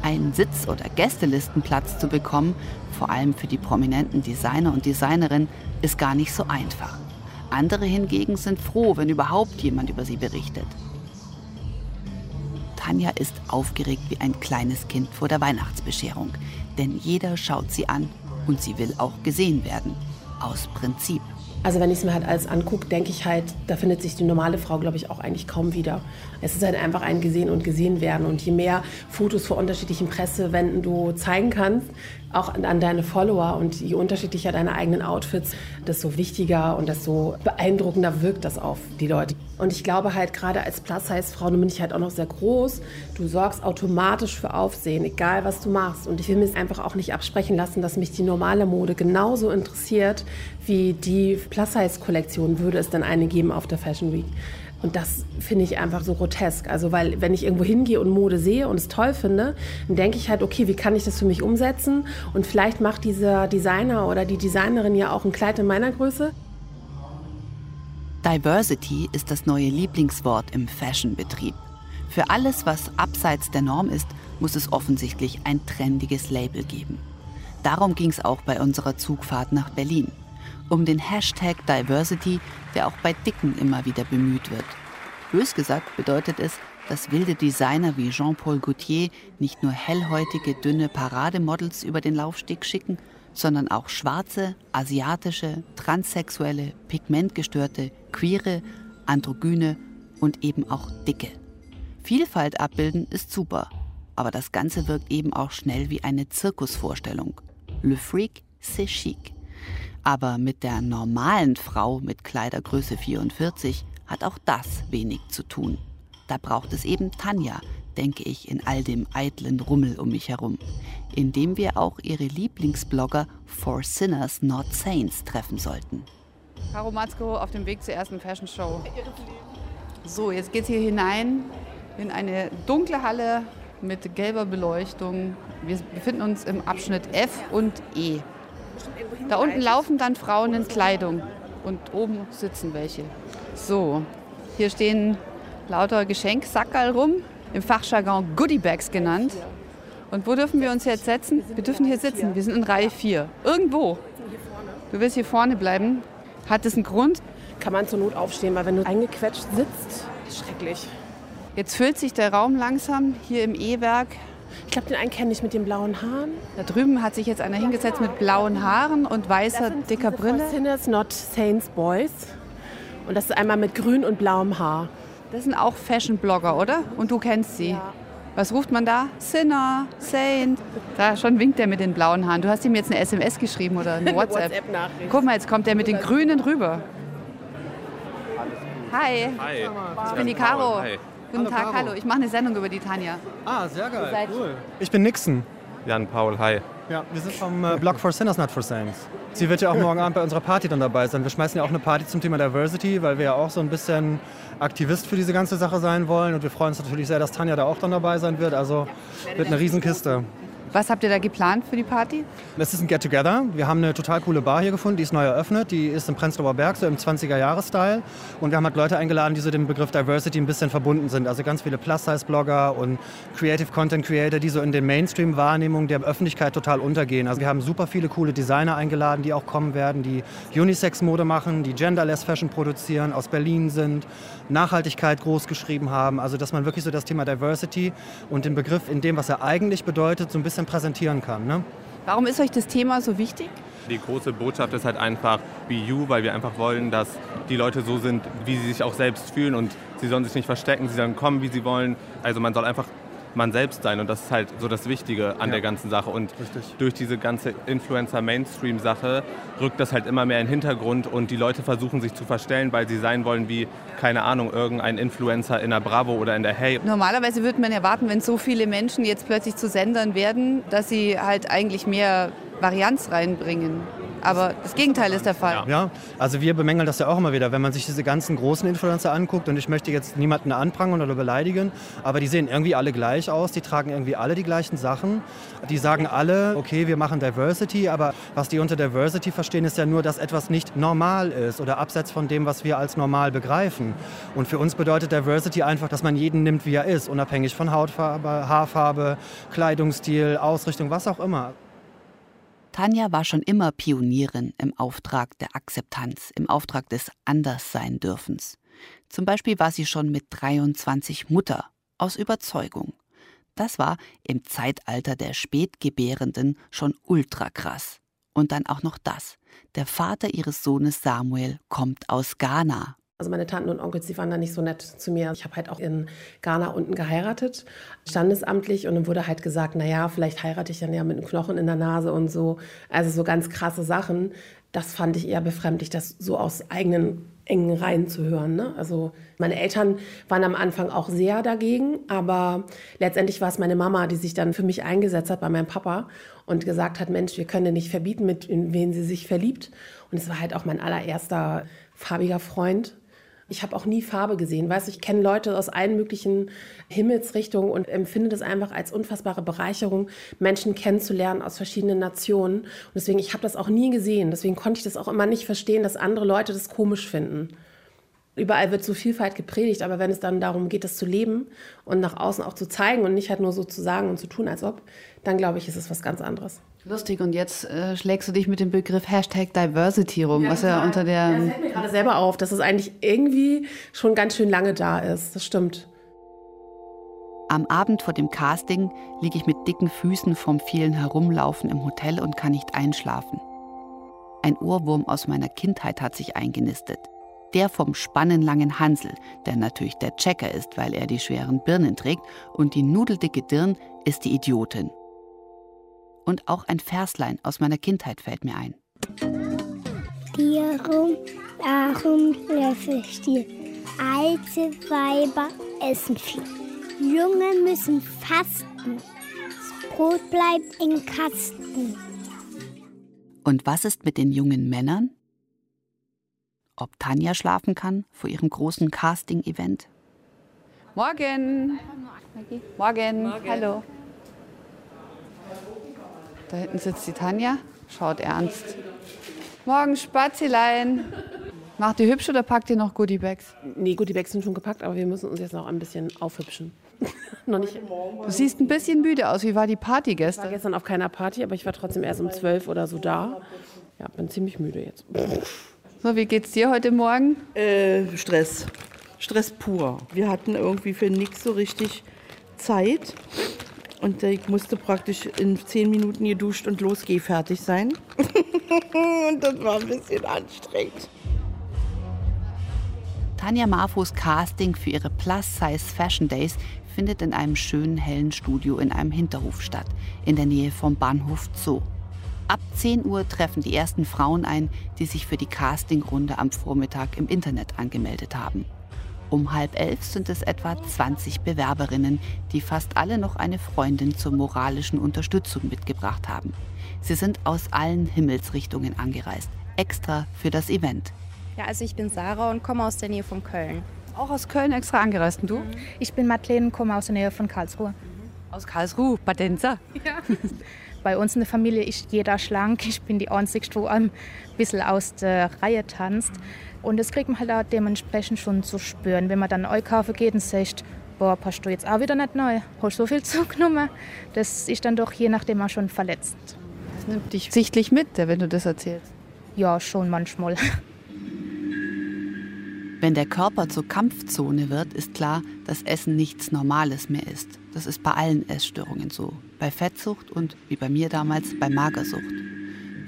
Einen Sitz- oder Gästelistenplatz zu bekommen, vor allem für die prominenten Designer und Designerinnen, ist gar nicht so einfach. Andere hingegen sind froh, wenn überhaupt jemand über sie berichtet. Tanja ist aufgeregt wie ein kleines Kind vor der Weihnachtsbescherung denn jeder schaut sie an und sie will auch gesehen werden. Aus Prinzip. Also wenn ich es mir halt alles angucke, denke ich halt, da findet sich die normale Frau, glaube ich, auch eigentlich kaum wieder. Es ist halt einfach ein Gesehen und Gesehen werden. Und je mehr Fotos vor unterschiedlichen Pressewänden du zeigen kannst, auch an deine Follower und je unterschiedlicher deine eigenen Outfits, desto wichtiger und desto beeindruckender wirkt das auf die Leute. Und ich glaube halt gerade als Plus-Size-Frau, nun bin ich halt auch noch sehr groß, du sorgst automatisch für Aufsehen, egal was du machst. Und ich will mir es einfach auch nicht absprechen lassen, dass mich die normale Mode genauso interessiert wie die Plus-Size-Kollektion, würde es dann eine geben auf der Fashion Week. Und das finde ich einfach so grotesk. Also, weil wenn ich irgendwo hingehe und Mode sehe und es toll finde, dann denke ich halt, okay, wie kann ich das für mich umsetzen? Und vielleicht macht dieser Designer oder die Designerin ja auch ein Kleid in meiner Größe. Diversity ist das neue Lieblingswort im Fashion-Betrieb. Für alles, was abseits der Norm ist, muss es offensichtlich ein trendiges Label geben. Darum ging es auch bei unserer Zugfahrt nach Berlin um den Hashtag Diversity, der auch bei Dicken immer wieder bemüht wird. Bös gesagt bedeutet es, dass wilde Designer wie Jean-Paul Gaultier nicht nur hellhäutige, dünne Parademodels über den Laufsteg schicken, sondern auch schwarze, asiatische, transsexuelle, pigmentgestörte, queere, androgyne und eben auch dicke. Vielfalt abbilden ist super, aber das Ganze wirkt eben auch schnell wie eine Zirkusvorstellung. Le Freak, c'est chic. Aber mit der normalen Frau mit Kleidergröße 44 hat auch das wenig zu tun. Da braucht es eben Tanja, denke ich, in all dem eitlen Rummel um mich herum, indem wir auch ihre Lieblingsblogger For Sinners Not Saints treffen sollten. Caro Matzko auf dem Weg zur ersten Fashion Show. So, jetzt geht's hier hinein in eine dunkle Halle mit gelber Beleuchtung. Wir befinden uns im Abschnitt F und E. Da unten laufen dann Frauen in Kleidung und oben sitzen welche. So, hier stehen lauter Geschenksackerl rum, im Fachjargon Goodiebags genannt. Und wo dürfen wir uns jetzt setzen? Wir dürfen hier sitzen. Wir sind in Reihe 4. Irgendwo. Du willst hier vorne bleiben. Hat das einen Grund? Kann man zur Not aufstehen, weil wenn du eingequetscht sitzt, ist schrecklich. Jetzt füllt sich der Raum langsam hier im E-Werk ich glaube, den einen kenne ich mit den blauen Haaren. Da drüben hat sich jetzt einer hingesetzt mit blauen Haaren und weißer, dicker Brille. Sinners, not Saints Boys. Und das ist einmal mit grün und blauem Haar. Das sind auch Fashion-Blogger, oder? Und du kennst sie. Ja. Was ruft man da? Sinner, Saint. Da schon winkt er mit den blauen Haaren. Du hast ihm jetzt eine SMS geschrieben oder eine *laughs* WhatsApp. WhatsApp Guck mal, jetzt kommt er mit den Grünen rüber. Hi. Hi. Ich bin die Caro. Hi. Guten Hallo, Tag, Caro. hallo. Ich mache eine Sendung über die Tanja. Ah, sehr geil. seid- Cool. Ich bin Nixon. Jan Paul, hi. Ja, wir sind vom äh, Blog for Sinners, not for Saints. Sie wird ja auch morgen Abend bei unserer Party dann dabei sein. Wir schmeißen ja auch eine Party zum Thema Diversity, weil wir ja auch so ein bisschen Aktivist für diese ganze Sache sein wollen. Und wir freuen uns natürlich sehr, dass Tanja da auch dann dabei sein wird. Also wird eine Riesenkiste. Was habt ihr da geplant für die Party? Es ist ein Get-Together. Wir haben eine total coole Bar hier gefunden, die ist neu eröffnet. Die ist im Prenzlauer Berg, so im 20er-Jahres-Style. Und wir haben halt Leute eingeladen, die so dem Begriff Diversity ein bisschen verbunden sind. Also ganz viele Plus-Size-Blogger und Creative Content Creator, die so in den Mainstream-Wahrnehmungen der Öffentlichkeit total untergehen. Also wir haben super viele coole Designer eingeladen, die auch kommen werden, die Unisex-Mode machen, die Genderless Fashion produzieren, aus Berlin sind, Nachhaltigkeit groß geschrieben haben. Also dass man wirklich so das Thema Diversity und den Begriff in dem, was er eigentlich bedeutet, so ein bisschen präsentieren kann. Ne? Warum ist euch das Thema so wichtig? Die große Botschaft ist halt einfach Be You, weil wir einfach wollen, dass die Leute so sind, wie sie sich auch selbst fühlen und sie sollen sich nicht verstecken, sie sollen kommen, wie sie wollen. Also man soll einfach man selbst sein und das ist halt so das Wichtige an Ja. der ganzen Sache. Und Richtig. durch diese ganze Influencer-Mainstream-Sache rückt das halt immer mehr in den Hintergrund und die Leute versuchen sich zu verstellen, weil sie sein wollen wie, keine Ahnung, irgendein Influencer in der Bravo oder in der Hey. Normalerweise würde man erwarten, wenn so viele Menschen jetzt plötzlich zu Sendern werden, dass sie halt eigentlich mehr Varianz reinbringen. Aber das Gegenteil ist der Fall. Ja, also wir bemängeln das ja auch immer wieder, wenn man sich diese ganzen großen Influencer anguckt und ich möchte jetzt niemanden anprangern oder beleidigen, aber die sehen irgendwie alle gleich aus, die tragen irgendwie alle die gleichen Sachen, die sagen alle, okay, wir machen Diversity, aber was die unter Diversity verstehen, ist ja nur, dass etwas nicht normal ist oder abseits von dem, was wir als normal begreifen. Und für uns bedeutet Diversity einfach, dass man jeden nimmt, wie er ist, unabhängig von Hautfarbe, Haarfarbe, Kleidungsstil, Ausrichtung, was auch immer. Tanja war schon immer Pionierin im Auftrag der Akzeptanz, im Auftrag des Anderssein-Dürfens. Zum Beispiel war sie schon mit 23 Mutter, aus Überzeugung. Das war im Zeitalter der Spätgebärenden schon ultra krass. Und dann auch noch das. Der Vater ihres Sohnes Samuel kommt aus Ghana. Also meine Tanten und Onkels, die waren da nicht so nett zu mir. Ich habe halt auch in Ghana unten geheiratet, standesamtlich. Und dann wurde halt gesagt, naja, vielleicht heirate ich dann ja mit einem Knochen in der Nase und so. Also so ganz krasse Sachen. Das fand ich eher befremdlich, das so aus eigenen engen Reihen zu hören. Ne? Also meine Eltern waren am Anfang auch sehr dagegen, aber letztendlich war es meine Mama, die sich dann für mich eingesetzt hat bei meinem Papa und gesagt hat, Mensch, wir können dir nicht verbieten, mit in wen sie sich verliebt. Und es war halt auch mein allererster farbiger Freund. Ich habe auch nie Farbe gesehen. Weißt ich kenne Leute aus allen möglichen Himmelsrichtungen und empfinde das einfach als unfassbare Bereicherung, Menschen kennenzulernen aus verschiedenen Nationen. Und deswegen, ich habe das auch nie gesehen. Deswegen konnte ich das auch immer nicht verstehen, dass andere Leute das komisch finden. Überall wird so Vielfalt gepredigt, aber wenn es dann darum geht, das zu leben und nach außen auch zu zeigen und nicht halt nur so zu sagen und zu tun, als ob, dann glaube ich, ist es was ganz anderes. Lustig, und jetzt äh, schlägst du dich mit dem Begriff Hashtag Diversity rum, was ja unter der... Ja, fällt mir gerade selber auf, dass es eigentlich irgendwie schon ganz schön lange da ist. Das stimmt. Am Abend vor dem Casting liege ich mit dicken Füßen vom vielen Herumlaufen im Hotel und kann nicht einschlafen. Ein Ohrwurm aus meiner Kindheit hat sich eingenistet. Der vom spannenlangen Hansel, der natürlich der Checker ist, weil er die schweren Birnen trägt, und die nudeldicke Dirn ist die Idiotin. Und auch ein Verslein aus meiner Kindheit fällt mir ein. Dirum, darum Löffelstiel. Alte Weiber essen viel. Junge müssen fasten. Das Brot bleibt im Kasten. Und was ist mit den jungen Männern? Ob Tanja schlafen kann vor ihrem großen Casting-Event? Morgen. Morgen. Hallo. Da hinten sitzt die Tanja, schaut ernst. Morgen, Spazilein. Macht ihr hübsch oder packt ihr noch Goodiebags? Nee, Goodiebags sind schon gepackt, aber wir müssen uns jetzt noch ein bisschen aufhübschen. *laughs* noch nicht. Du siehst ein bisschen müde aus. Wie war die Party Ich war gestern? gestern auf keiner Party, aber ich war trotzdem erst um 12 oder so da. Ja, bin ziemlich müde jetzt. So, wie geht's dir heute Morgen? Äh, Stress. Stress pur. Wir hatten irgendwie für nichts so richtig Zeit. Und ich musste praktisch in zehn Minuten geduscht und losgeh fertig sein. *laughs* und das war ein bisschen anstrengend. Tanja Marfos Casting für ihre Plus-Size Fashion Days findet in einem schönen hellen Studio in einem Hinterhof statt, in der Nähe vom Bahnhof Zoo. Ab 10 Uhr treffen die ersten Frauen ein, die sich für die Castingrunde am Vormittag im Internet angemeldet haben. Um halb elf sind es etwa 20 Bewerberinnen, die fast alle noch eine Freundin zur moralischen Unterstützung mitgebracht haben. Sie sind aus allen Himmelsrichtungen angereist, extra für das Event. Ja, also ich bin Sarah und komme aus der Nähe von Köln. Auch aus Köln extra angereist und du? Ich bin Madeleine und komme aus der Nähe von Karlsruhe. Aus Karlsruhe, Padenza? *laughs* Ja. Bei uns in der Familie ist jeder schlank. Ich bin die Einzige, die ein bisschen aus der Reihe tanzt. Und das kriegt man halt auch dementsprechend schon zu spüren. Wenn man dann einkaufen geht und sagt, boah, passt du jetzt auch wieder nicht neu, hast so viel *laughs* zugenommen. Das ist dann doch je nachdem auch schon verletzend. Das nimmt dich sichtlich mit, wenn du das erzählst. Ja, schon manchmal. Wenn der Körper zur Kampfzone wird, ist klar, dass Essen nichts Normales mehr ist. Das ist bei allen Essstörungen so. Bei Fettsucht und, wie bei mir damals, bei Magersucht.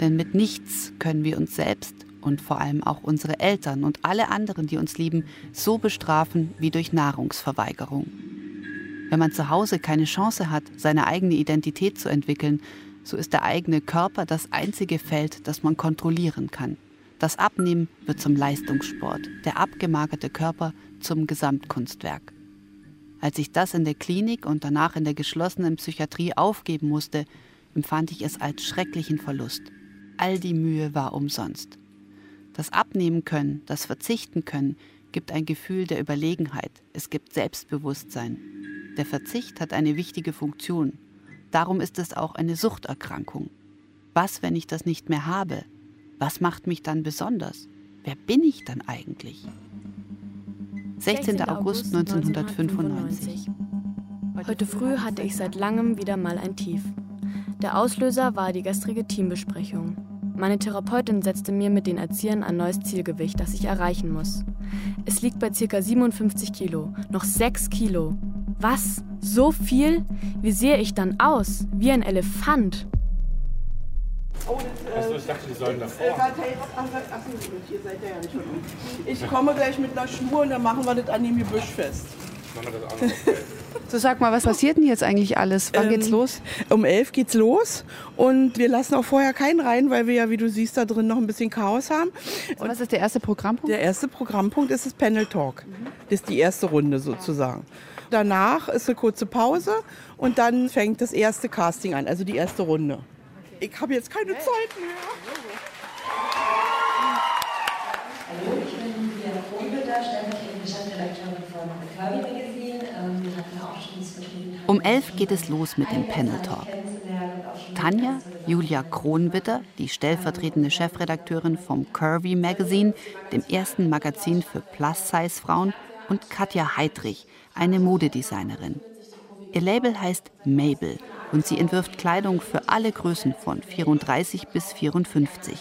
Denn mit nichts können wir uns selbst und vor allem auch unsere Eltern und alle anderen, die uns lieben, so bestrafen wie durch Nahrungsverweigerung. Wenn man zu Hause keine Chance hat, seine eigene Identität zu entwickeln, so ist der eigene Körper das einzige Feld, das man kontrollieren kann. Das Abnehmen wird zum Leistungssport, der abgemagerte Körper zum Gesamtkunstwerk. Als ich das in der Klinik und danach in der geschlossenen Psychiatrie aufgeben musste, empfand ich es als schrecklichen Verlust. All die Mühe war umsonst. Das Abnehmen können, das Verzichten können, gibt ein Gefühl der Überlegenheit, es gibt Selbstbewusstsein. Der Verzicht hat eine wichtige Funktion. Darum ist es auch eine Suchterkrankung. Was, wenn ich das nicht mehr habe? Was macht mich dann besonders? Wer bin ich dann eigentlich? 16. August 1995. Heute früh hatte ich seit langem wieder mal ein Tief. Der Auslöser war die gestrige Teambesprechung. Meine Therapeutin setzte mir mit den Erziehern ein neues Zielgewicht, das ich erreichen muss. Es liegt bei ca. 57 Kilo. Noch 6 Kilo. Was? So viel? Wie sehe ich dann aus? Wie ein Elefant. Äh, ich dachte, die sollen davor. Äh, seid ja nicht Ich komme gleich mit einer Schnur und dann machen wir das an dem Gebüsch fest. So sag mal, was passiert denn jetzt eigentlich alles? Wann ähm, geht's los? Um elf geht's los und wir lassen auch vorher keinen rein, weil wir ja, wie du siehst, da drin noch ein bisschen Chaos haben. Und was ist der erste Programmpunkt? Der erste Programmpunkt ist das Panel Talk. Das ist die erste Runde sozusagen. Danach ist eine kurze Pause und dann fängt das erste Casting an, also die erste Runde. Ich habe jetzt keine Zeit mehr. Hallo, ich bin Diana Kronbilder, stellvertretende Chefredakteurin von Kirby Magazine. Ähm, wir hatten auch schon Vergnügen. Um elf geht es los mit dem Panel Talk. Tanja, Julia Kronwitter, die stellvertretende Chefredakteurin vom Curvy Magazine, dem ersten Magazin für Plus-Size-Frauen, und Katja Heidrich, eine Modedesignerin. Ihr Label heißt Mabel und sie entwirft Kleidung für alle Größen von 34 bis 54.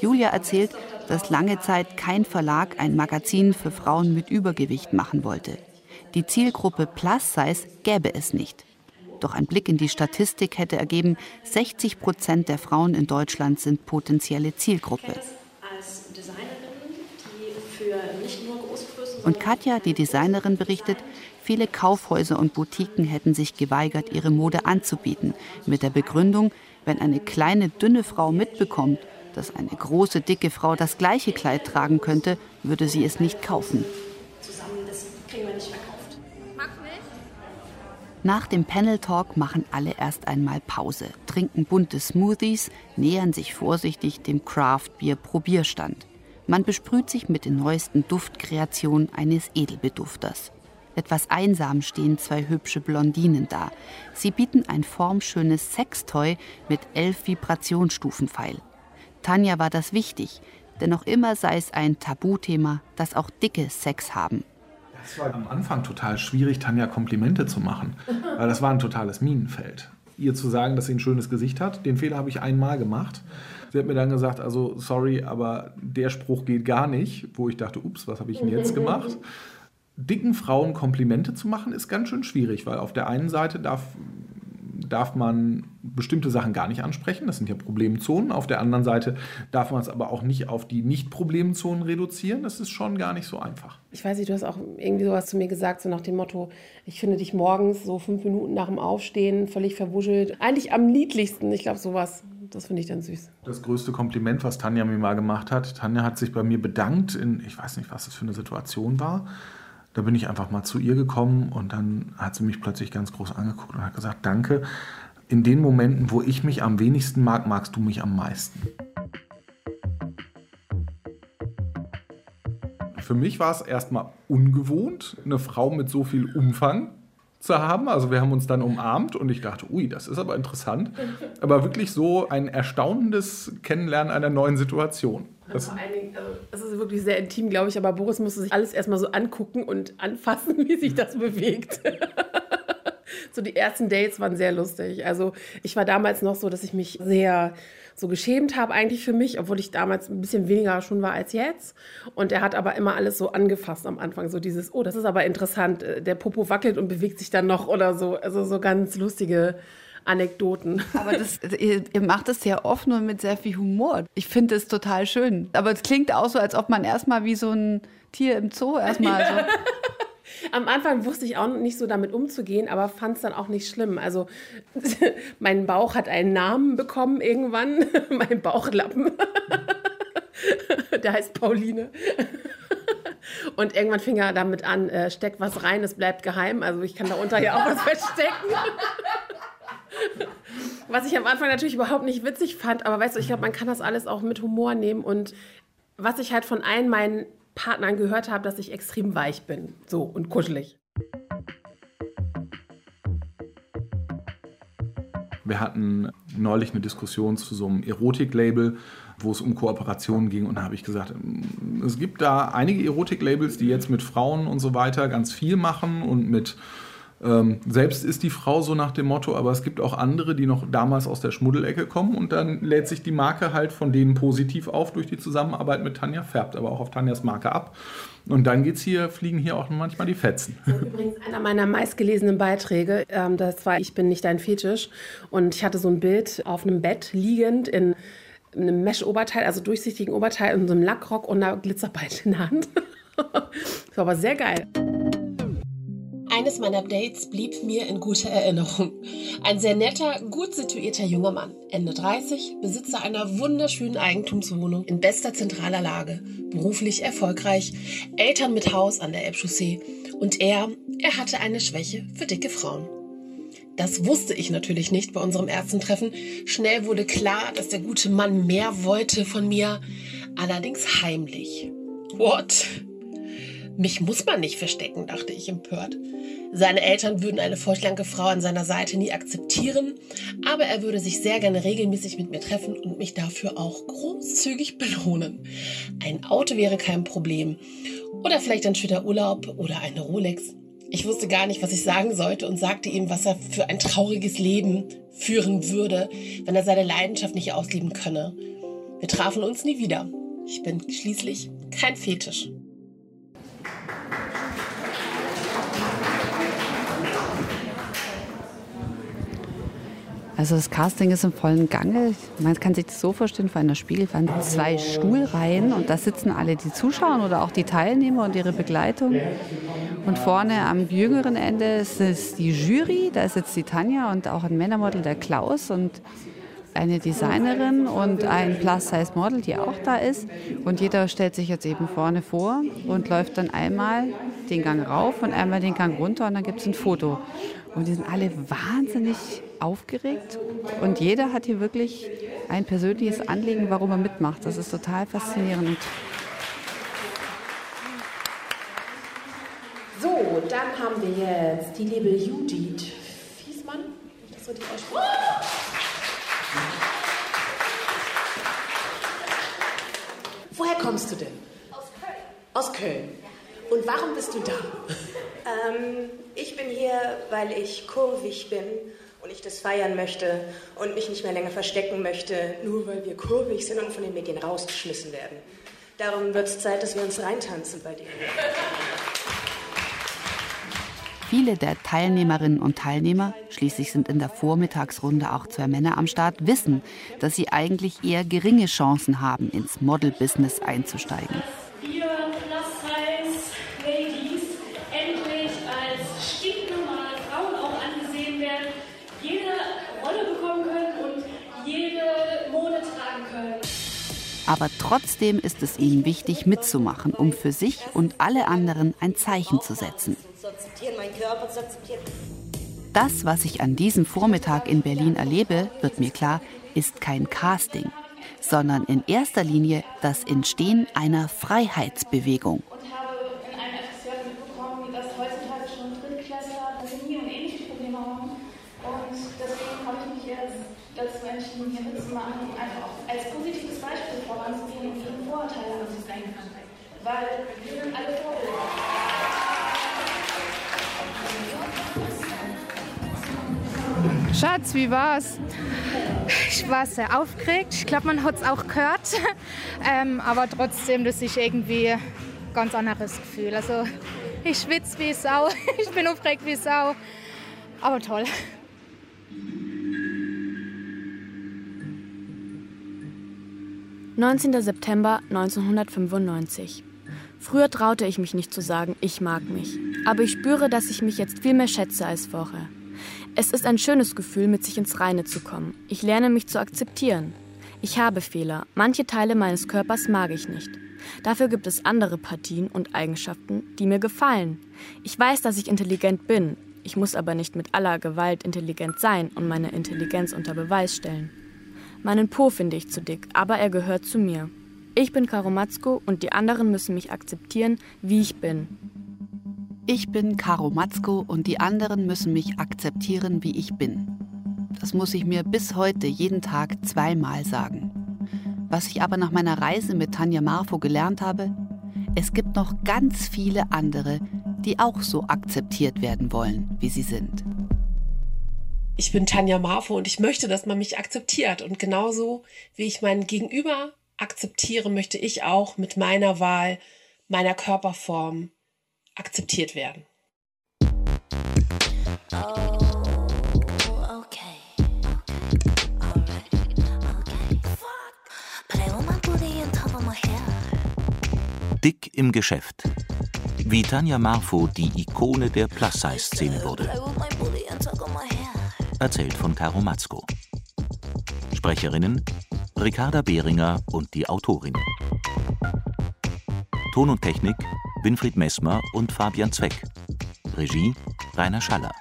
Julia erzählt, dass lange Zeit kein Verlag ein Magazin für Frauen mit Übergewicht machen wollte. Die Zielgruppe Plus Size gäbe es nicht. Doch ein Blick in die Statistik hätte ergeben, 60 Prozent der Frauen in Deutschland sind potenzielle Zielgruppe. Und Katja, die Designerin, berichtet, Viele Kaufhäuser und Boutiquen hätten sich geweigert, ihre Mode anzubieten, mit der Begründung, wenn eine kleine, dünne Frau mitbekommt, dass eine große, dicke Frau das gleiche Kleid tragen könnte, würde sie es nicht kaufen. Nach dem Panel Talk machen alle erst einmal Pause, trinken bunte Smoothies, nähern sich vorsichtig dem Craft Beer Probierstand. Man besprüht sich mit den neuesten Duftkreationen eines Edelbedufters. Etwas einsam stehen zwei hübsche Blondinen da. Sie bieten ein formschönes Sextoy mit elf Vibrationsstufenpfeil. Tanja war das wichtig, denn noch immer sei es ein Tabuthema, dass auch Dicke Sex haben. Es war am Anfang total schwierig, Tanja Komplimente zu machen, *laughs* weil das war ein totales Minenfeld. Ihr zu sagen, dass sie ein schönes Gesicht hat, den Fehler habe ich einmal gemacht. Sie hat mir dann gesagt, also sorry, aber der Spruch geht gar nicht, wo ich dachte, ups, was habe ich denn jetzt *laughs* gemacht? dicken Frauen Komplimente zu machen, ist ganz schön schwierig, weil auf der einen Seite darf darf man bestimmte Sachen gar nicht ansprechen. Das sind ja Problemzonen. Auf der anderen Seite darf man es aber auch nicht auf die Nicht-Problemzonen reduzieren. Das ist schon gar nicht so einfach. Ich weiß nicht, du hast auch irgendwie sowas zu mir gesagt, so nach dem Motto, ich finde dich morgens so fünf Minuten nach dem Aufstehen völlig verwuschelt. Eigentlich am niedlichsten. Ich glaube, sowas. Das finde ich dann süß. Das größte Kompliment, was Tanja mir mal gemacht hat. Tanja hat sich bei mir bedankt in, ich weiß nicht, was das für eine Situation war. Da bin ich einfach mal zu ihr gekommen und dann hat sie mich plötzlich ganz groß angeguckt und hat gesagt, danke. In den Momenten, wo ich mich am wenigsten mag, magst du mich am meisten. Für mich war es erstmal ungewohnt, eine Frau mit so viel Umfang zu haben. Also wir haben uns dann umarmt und ich dachte, ui, das ist aber interessant. Aber wirklich so ein erstaunendes Kennenlernen einer neuen Situation. Das vor allen Dingen, also, es ist wirklich sehr intim, glaube ich, aber Boris musste sich alles erstmal so angucken und anfassen, wie sich das bewegt. *laughs* so die ersten Dates waren sehr lustig. Also ich war damals noch so, dass ich mich sehr so geschämt habe eigentlich für mich, obwohl ich damals ein bisschen weniger schon war als jetzt. Und er hat aber immer alles so angefasst am Anfang, so dieses, oh, das ist aber interessant, der Popo wackelt und bewegt sich dann noch oder so. Also so ganz lustige Anekdoten. Aber das, ihr, ihr, macht es sehr offen und mit sehr viel Humor. Ich finde es total schön. Aber es klingt auch so, als ob man erstmal wie so ein Tier im Zoo erstmal so. Am Anfang wusste ich auch nicht so damit umzugehen, aber fand es dann auch nicht schlimm. Also *laughs* mein Bauch hat einen Namen bekommen irgendwann, *laughs* mein Bauchlappen. *laughs* Der heißt Pauline. Und irgendwann fing er damit an, äh, steckt was rein, es bleibt geheim. Also ich kann darunter ja auch was verstecken. Was ich am Anfang natürlich überhaupt nicht witzig fand, aber weißt du, ich glaube, man kann das alles auch mit Humor nehmen. Und was ich halt von allen meinen Partnern gehört habe, dass ich extrem weich bin. So und kuschelig. Wir hatten neulich eine Diskussion zu so einem Erotik-Label, wo es um Kooperationen ging. Und da habe ich gesagt, es gibt da einige Erotik-Labels, die jetzt mit Frauen und so weiter ganz viel machen und mit ähm, selbst ist die Frau so nach dem Motto, aber es gibt auch andere, die noch damals aus der Schmuddelecke kommen und dann lädt sich die Marke halt von denen positiv auf durch die Zusammenarbeit mit Tanja, färbt aber auch auf Tanjas Marke ab. Und dann geht's hier, fliegen hier auch manchmal die Fetzen. Übrigens einer meiner meistgelesenen Beiträge, ähm, das war Ich bin nicht dein Fetisch. Und ich hatte so ein Bild auf einem Bett liegend in einem Mesh-Oberteil, also durchsichtigen Oberteil und so einem Lackrock und einer Glitzerbeite in der Hand. *laughs* das war aber sehr geil. Eines meiner Dates blieb mir in guter Erinnerung. Ein sehr netter, gut situierter junger Mann, Ende 30, Besitzer einer wunderschönen Eigentumswohnung in bester zentraler Lage, beruflich erfolgreich, Eltern mit Haus an der Elbchaussee und er, er hatte eine Schwäche für dicke Frauen. Das wusste ich natürlich nicht bei unserem ersten Treffen. Schnell wurde klar, dass der gute Mann mehr wollte von mir, allerdings heimlich. What? Mich muss man nicht verstecken, dachte ich empört. Seine Eltern würden eine vorschlanke Frau an seiner Seite nie akzeptieren, aber er würde sich sehr gerne regelmäßig mit mir treffen und mich dafür auch großzügig belohnen. Ein Auto wäre kein Problem. Oder vielleicht ein schöner Urlaub oder eine Rolex. Ich wusste gar nicht, was ich sagen sollte und sagte ihm, was er für ein trauriges Leben führen würde, wenn er seine Leidenschaft nicht ausleben könne. Wir trafen uns nie wieder. Ich bin schließlich kein Fetisch. Also das Casting ist im vollen Gange. Man kann sich das so vorstellen, vor einer Spiegelwand zwei Stuhlreihen und da sitzen alle die Zuschauer oder auch die Teilnehmer und ihre Begleitung. Und vorne am jüngeren Ende ist die Jury, da ist jetzt die Tanja und auch ein Männermodel, der Klaus und eine Designerin und ein Plus-Size-Model, die auch da ist. Und jeder stellt sich jetzt eben vorne vor und läuft dann einmal den Gang rauf und einmal den Gang runter und dann gibt es ein Foto. Und die sind alle wahnsinnig aufgeregt und jeder hat hier wirklich ein persönliches Anliegen, warum er mitmacht. Das ist total faszinierend. So, dann haben wir jetzt die liebe Judith Fiesmann. Das so die Woher kommst du denn? Aus Köln. Aus Köln. Und warum bist du da? Ähm, ich bin hier, weil ich kurvig bin und ich das feiern möchte und mich nicht mehr länger verstecken möchte, nur weil wir kurvig sind und von den Medien rausgeschmissen werden. Darum wird es Zeit, dass wir uns reintanzen bei dir. Viele der Teilnehmerinnen und Teilnehmer, schließlich sind in der Vormittagsrunde auch zwei Männer am Start, wissen, dass sie eigentlich eher geringe Chancen haben, ins Model-Business einzusteigen. Aber trotzdem ist es ihnen wichtig, mitzumachen, um für sich und alle anderen ein Zeichen zu setzen. Das, was ich an diesem Vormittag in Berlin erlebe, wird mir klar, ist kein Casting, sondern in erster Linie das Entstehen einer Freiheitsbewegung. Schatz, wie war's? Ich war sehr aufgeregt. Ich glaube, man hat es auch gehört. *laughs* ähm, aber trotzdem, das ist irgendwie ein ganz anderes Gefühl. Also, ich schwitze wie Sau. *laughs* Ich bin aufgeregt wie Sau. Aber toll. »19. September 1995. Früher traute ich mich nicht zu sagen, ich mag mich. Aber ich spüre, dass ich mich jetzt viel mehr schätze als vorher. Es ist ein schönes Gefühl, mit sich ins Reine zu kommen. Ich lerne mich zu akzeptieren. Ich habe Fehler. Manche Teile meines Körpers mag ich nicht. Dafür gibt es andere Partien und Eigenschaften, die mir gefallen. Ich weiß, dass ich intelligent bin. Ich muss aber nicht mit aller Gewalt intelligent sein und meine Intelligenz unter Beweis stellen. Meinen Po finde ich zu dick, aber er gehört zu mir. Ich bin Karomatzko und die anderen müssen mich akzeptieren, wie ich bin. Ich bin Karo Matzko und die anderen müssen mich akzeptieren, wie ich bin. Das muss ich mir bis heute jeden Tag zweimal sagen. Was ich aber nach meiner Reise mit Tanja Marfo gelernt habe, es gibt noch ganz viele andere, die auch so akzeptiert werden wollen, wie sie sind. Ich bin Tanja Marfo und ich möchte, dass man mich akzeptiert. Und genauso wie ich mein Gegenüber akzeptiere, möchte ich auch mit meiner Wahl, meiner Körperform akzeptiert werden. Dick im Geschäft. Wie Tanja Marfo die Ikone der Plus-Size-Szene wurde. Erzählt von Caro Matzko. Sprecherinnen Ricarda Behringer und die Autorin. Ton und Technik Winfried Messmer und Fabian Zweck. Regie Rainer Schaller.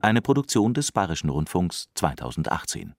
Eine Produktion des Bayerischen Rundfunks 2018.